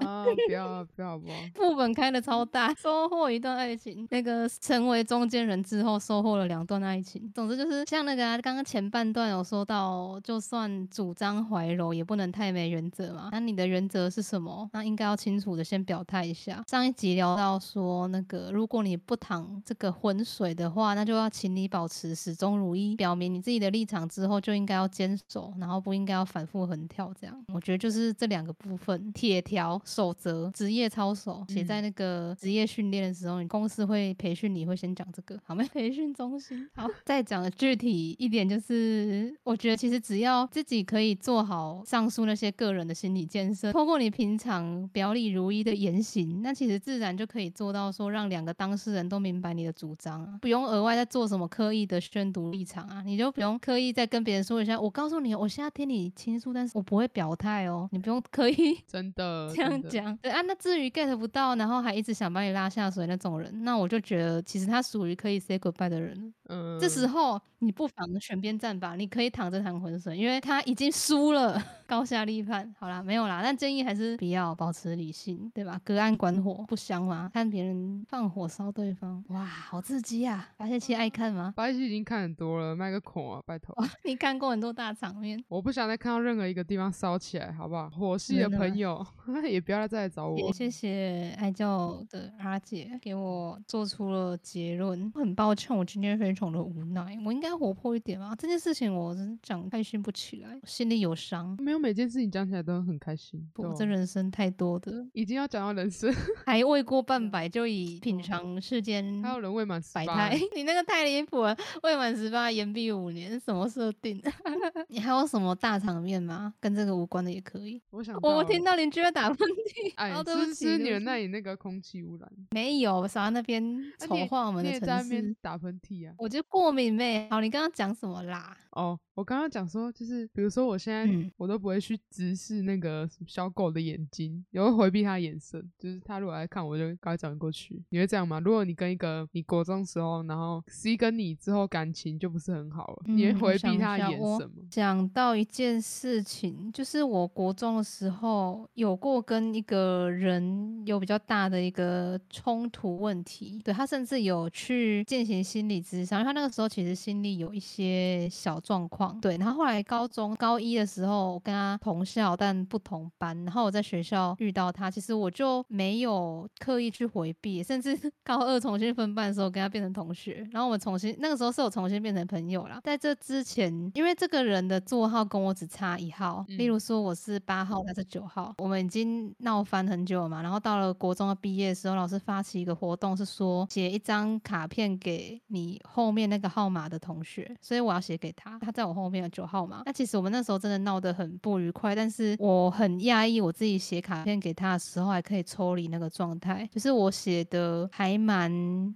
啊，不要不要不要！副本开的超大，收获一段爱情。那个成为中间人之后，收获了两段爱情。总之就是像那个刚刚前半段有说到，就算主张怀柔，也不能太没原则嘛。那你的原则是什么？那应该要清楚的先表态一下。上一集聊到说，那个如果你不淌这个浑水的话，那就要请你保持始终如一，表明你自己的立场之后，就应该要坚守，然后不应该要反复横跳。这样，我觉得就是这两个部分，铁条。守则，职业操守。写在那个职业训练的时候，你公司会培训，你会先讲这个，好没？培训中心。好，再讲具体一点，就是我觉得其实只要自己可以做好上述那些个人的心理建设，通过你平常表里如一的言行，那其实自然就可以做到说让两个当事人都明白你的主张，不用额外再做什么刻意的宣读立场啊，你就不用刻意再跟别人说一下，我告诉你，我现在听你倾诉，但是我不会表态哦，你不用刻意 真的这样。讲对啊，那至于 get 不到，然后还一直想把你拉下水那种人，那我就觉得其实他属于可以 say goodbye 的人。嗯，这时候你不妨选边站吧，你可以躺着谈浑水，因为他已经输了，高下立判。好啦，没有啦，但建议还是不要保持理性，对吧？隔岸观火不香吗？看别人放火烧对方，哇，好刺激啊！发泄期爱看吗？发泄期已经看很多了，卖个孔啊，拜托。你看过很多大场面，我不想再看到任何一个地方烧起来，好不好？火系的朋友 也不要再来找我。也谢谢爱教的阿姐给我做出了结论。很抱歉，我今天非常的无奈。我应该活泼一点吗？这件事情我讲开心不起来，心里有伤。没有每件事情讲起来都很开心。不，这人生太多的，已经要讲到人生，还未过半百就以品尝世间。还有人未满十八，你那个太离谱了。未满十八，延毕五年，什么设定？你还有什么大场面吗？跟这个无关的也可以。我想，我听到邻居在打喷嚏。哎，对不起，是你们那里那个空气污染？没有，少在那边丑化我们的城市。打喷嚏啊！我就过敏呗。好，你刚刚讲什么啦？哦，我刚刚讲说，就是比如说，我现在我都不会去直视那个小狗的眼睛，也会回避它眼神。就是它如果来看，我就赶快转过去。你会这样吗？如果你跟一个你国中时候，然后 C 跟你之后感情就不是很好了，你会回避他的眼神吗？讲到一件事情，就是我国中的时候有过跟一个人有比较大的一个冲突问题，对他甚至有去进行心理咨商，他那个时候其实心里有一些小。状况对，然后后来高中高一的时候我跟他同校但不同班，然后我在学校遇到他，其实我就没有刻意去回避，甚至高二重新分班的时候跟他变成同学，然后我们重新那个时候是我重新变成朋友了。在这之前，因为这个人的座号跟我只差一号，例如说我是八号，他是九号，我们已经闹翻很久了嘛。然后到了国中的毕业的时候，老师发起一个活动，是说写一张卡片给你后后面那个号码的同学，所以我要写给他。他在我后面的九号嘛，那其实我们那时候真的闹得很不愉快，但是我很讶异，我自己写卡片给他的时候还可以抽离那个状态，就是我写的还蛮，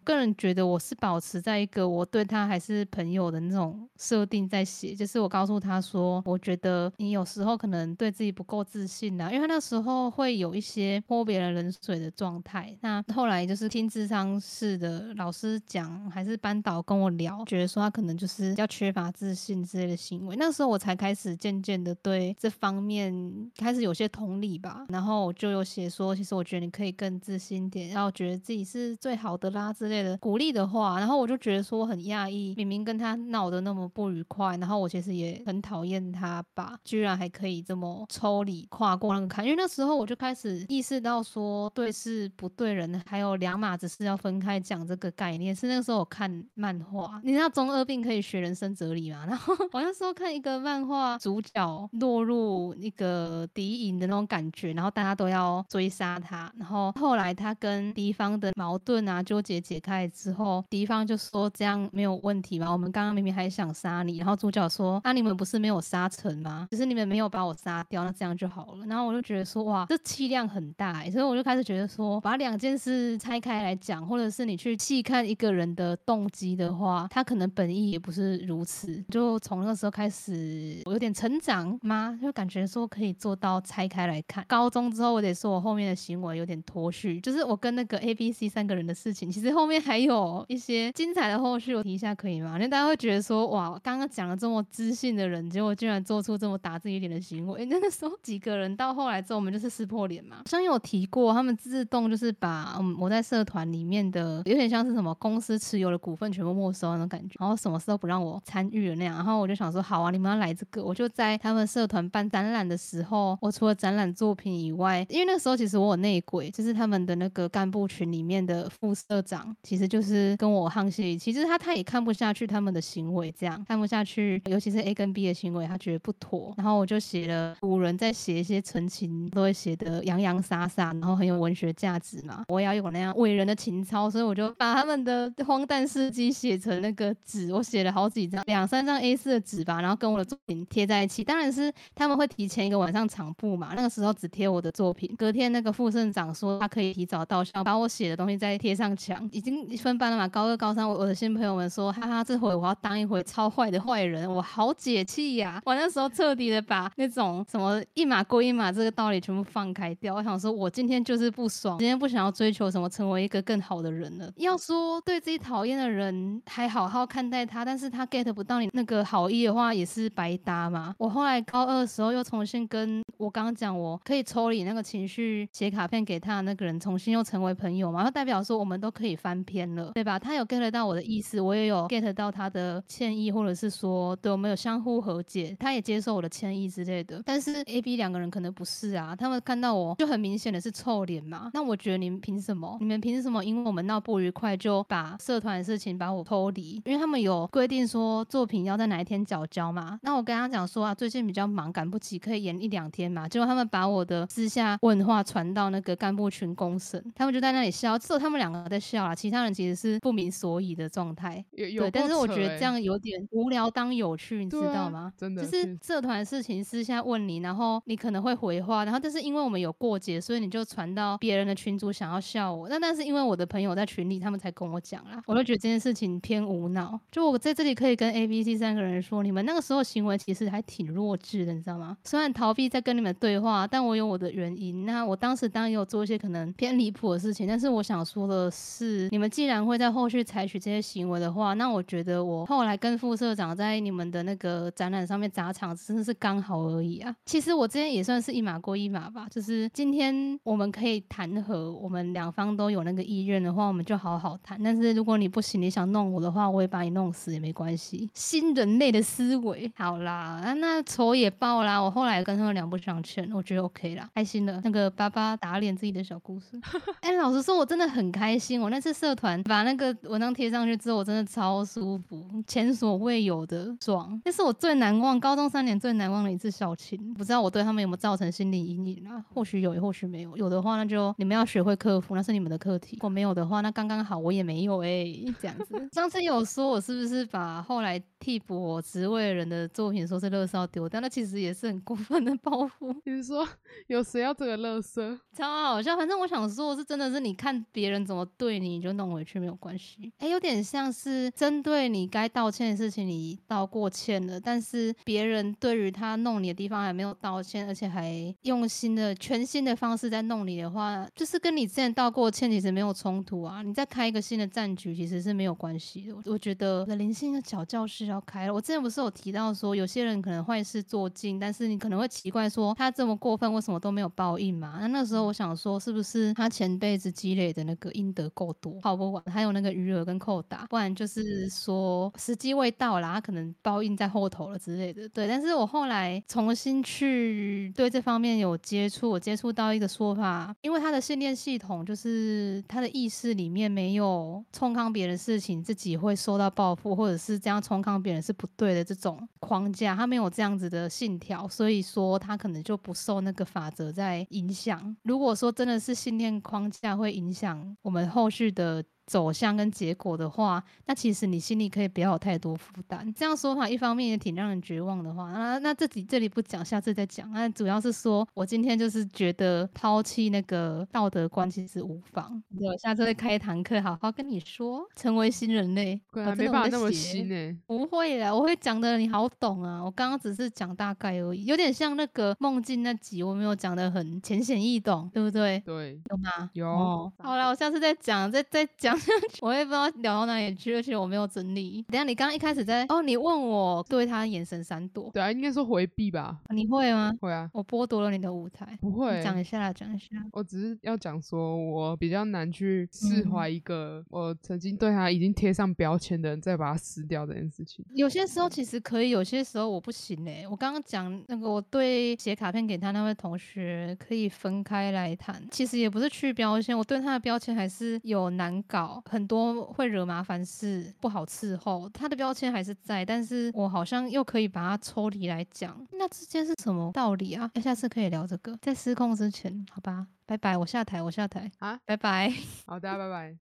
个人觉得我是保持在一个我对他还是朋友的那种设定在写，就是我告诉他说，我觉得你有时候可能对自己不够自信啊，因为他那时候会有一些泼别人冷水的状态。那后来就是听智商室的老师讲，还是班导跟我聊，觉得说他可能就是比较缺乏自信。之类的行为，那时候我才开始渐渐的对这方面开始有些同理吧。然后我就有写说，其实我觉得你可以更自信点，然后觉得自己是最好的啦之类的鼓励的话。然后我就觉得说我很讶异，明明跟他闹得那么不愉快，然后我其实也很讨厌他吧，居然还可以这么抽离跨过那个坎。因为那时候我就开始意识到说对事不对人，还有两码子是要分开讲这个概念。是那个时候我看漫画。你知道中二病可以学人生哲理吗？然后我那时候看一个漫画，主角落入一个敌营的那种感觉，然后大家都要追杀他。然后后来他跟敌方的矛盾啊纠结解开之后，敌方就说这样没有问题吗？我们刚刚明明还想杀你，然后主角说那你们不是没有杀成吗？只是你们没有把我杀掉，那这样就好了。然后我就觉得说哇，这气量很大，所以我就开始觉得说，把两件事拆开来讲，或者是你去细看一个人的动机的话，他可能本意也不是如此。就从那个时候开始，我有点成长吗？就感觉说可以做到拆开来看。高中之后，我得说我后面的行为有点脱序，就是我跟那个 A、B、C 三个人的事情，其实后面还有一些精彩的后续，我提一下可以吗？因为大家会觉得说，哇，刚刚讲了这么知性的人，结果居然做出这么打自己脸的行为。那个时候几个人到后来之后，我们就是撕破脸嘛。像有提过，他们自动就是把嗯我在社团里面的有点像是什么公司持有的股份全部没收那种感觉，然后什么事都不让我参与了那样。然后我就想说，好啊，你们要来这个，我就在他们社团办展览的时候，我除了展览作品以外，因为那时候其实我有内鬼，就是他们的那个干部群里面的副社长，其实就是跟我沆瀣一气，就是他他也看不下去他们的行为，这样看不下去，尤其是 A 跟 B 的行为，他觉得不妥。然后我就写了古人在写一些陈情，都会写的洋洋洒洒，然后很有文学价值嘛，我也要有那样伟人的情操，所以我就把他们的荒诞事迹写写成那个纸，我写了好几张，两三张 A 四的纸吧，然后跟我的作品贴在一起。当然是他们会提前一个晚上场布嘛，那个时候只贴我的作品，隔天那个副社长说他可以提早到校，把我写的东西再贴上墙，已经分班了嘛，高二高三，我的新朋友们说，哈哈，这回我要当一回超坏的坏人，我好解气呀！我那时候彻底的把那种什么一码归一码这个道理全部放开掉，我想说我今天就是不爽，今天不想要追求什么成为一个更好的人了。要说对自己讨厌的人还好好看待他，但是他 get 不到你那个好意的话，也是白搭嘛。我后来高二的时候又重新跟我刚刚讲，我可以抽离那个情绪，写卡片给他那个人，重新又成为朋友嘛。那代表说我们都可以翻篇了，对吧？他有 get 到我的意思，我也有 get 到他的歉意，或者是说对我们有相互和解，他也接受我的歉意之类的。但是 A、B 两个人可能不是啊，他们看到我就很明显的是臭脸嘛。那我觉得你们凭什么？你们凭什么？因为我们闹不愉快就把社团的事情把我抽离？因为他们有规定说作品要在哪一天缴交嘛。那我跟他讲说啊，最近比较忙，赶不及，可以延一两天嘛。结果他们把我的私下问话传到那个干部群公审，他们就在那里笑，只有他们两个在笑啦，其他人其实是不明所以的状态。有对，但是我觉得欸这样有点无聊当有趣，你知道吗？真的就是社团事情私下问你，然后你可能会回话，然后但是因为我们有过节，所以你就传到别人的群组想要笑我。那但是因为我的朋友在群里，他们才跟我讲啦，我就觉得这件事情偏无脑。就我在这里可以跟 A、B、C 三个人说，你们那个时候行为其实还挺弱智的，你知道吗？虽然逃避在跟你们对话，但我有我的原因。那我当时当然也有做一些可能偏离谱的事情，但是我想说的是，你们既然会在后续采取这些行为的话，那我觉得我后来跟副社长在你们的那个展览上面砸场，真的是刚好而已啊。其实我之前也算是一码归一码吧，就是今天我们可以谈和，我们两方都有那个意愿的话，我们就好好谈。但是如果你不行，你想弄我的话，我也把你弄死也没关系。新人类的思维，好啦，那仇也报啦。我后来跟他们两不相欠，我觉得 OK 啦，开心了。那个爸爸打脸自己的小故事，哎、老实说，我真的很开心。我那次社团把那个文章贴上去之后，我真的超舒服，前所未有的爽。那是我最难忘高中三年最难忘的一次校庆。不知道我对他们有没有造成心理阴影啊？或许有，也或许没有。有的话，那就你们要学会克服，那是你们的课题。如果没有的话，那刚刚好，我也没有哎、这样子。上次有说我是不是把后来替补我职位的人的作品说是垃圾要丢掉？那其实也是很过分的报复。比如说有谁要这个乐色？超好笑。反正我想说，是真的是你看别人怎么对你，你就弄回去没有关系。哎，有点像是针对你该道歉的事情，你道过歉了，但是别人对于他弄你的地方还没有道歉，而且还用心的、全新的方式在弄你的话，就是跟你之前道过歉其实没有冲突啊。你再开一个新的战局，其实是没有关系的。我觉得的灵性的小教室要开了。我之前不是有提到说，有些人可能坏事做尽，但是你可能会奇怪说，他这么过分，为什么都没有报应嘛？那那时候我想说，是不是他前辈子积累的那个阴德够多，跑不完，还有那个余额跟扣打，不然就是说时机未到啦，他可能报应在后头了之类的。对，但是我后来重新去对这方面有接触，我接触到一个说法，因为他的信念系统就是他的意识里面没有冲康别的事情自己会受到报复，或者是这样冲康别人是不对的这种框架，他没有这样子的信条，所以说他可能就不受那个法则在影响。如果说真的是信念框架会影响我们后续的。走向跟结果的话，那其实你心里可以不要有太多负担。这样说法，一方面也挺让人绝望的话，啊，那这里这里不讲，下次再讲。那主要是说我今天就是觉得抛弃那个道德观其实无妨。我，下次会开一堂课，好好跟你说，成为新人类。对，没办法那么新呢。不会啦，我会讲的你好懂啊。我刚刚只是讲大概而已，有点像那个梦境那集，我没有讲的很浅显易懂，对不对？对，有吗？有。好了，我下次再讲，再再讲。我也不知道聊到哪里去，而且我没有整理。等下你刚刚一开始在哦，你问我对他眼神闪躲，对啊，应该说回避吧？你会吗？会啊。我剥夺了你的舞台，不会。讲一下，讲一下。我只是要讲说，我比较难去释怀一个我曾经对他已经贴上标签的人，再把他撕掉这件事情。有些时候其实可以，有些时候我不行哎。我刚刚讲那个，我对写卡片给他那位同学可以分开来谈，其实也不是去标签，我对他的标签还是有难搞很。多会惹麻烦事，不好伺候，他的标签还是在，但是我好像又可以把它抽离来讲，那之间是什么道理啊？那下次可以聊这个，在失控之前，好吧，拜拜，我下台，我下台啊，拜拜，好的，拜拜。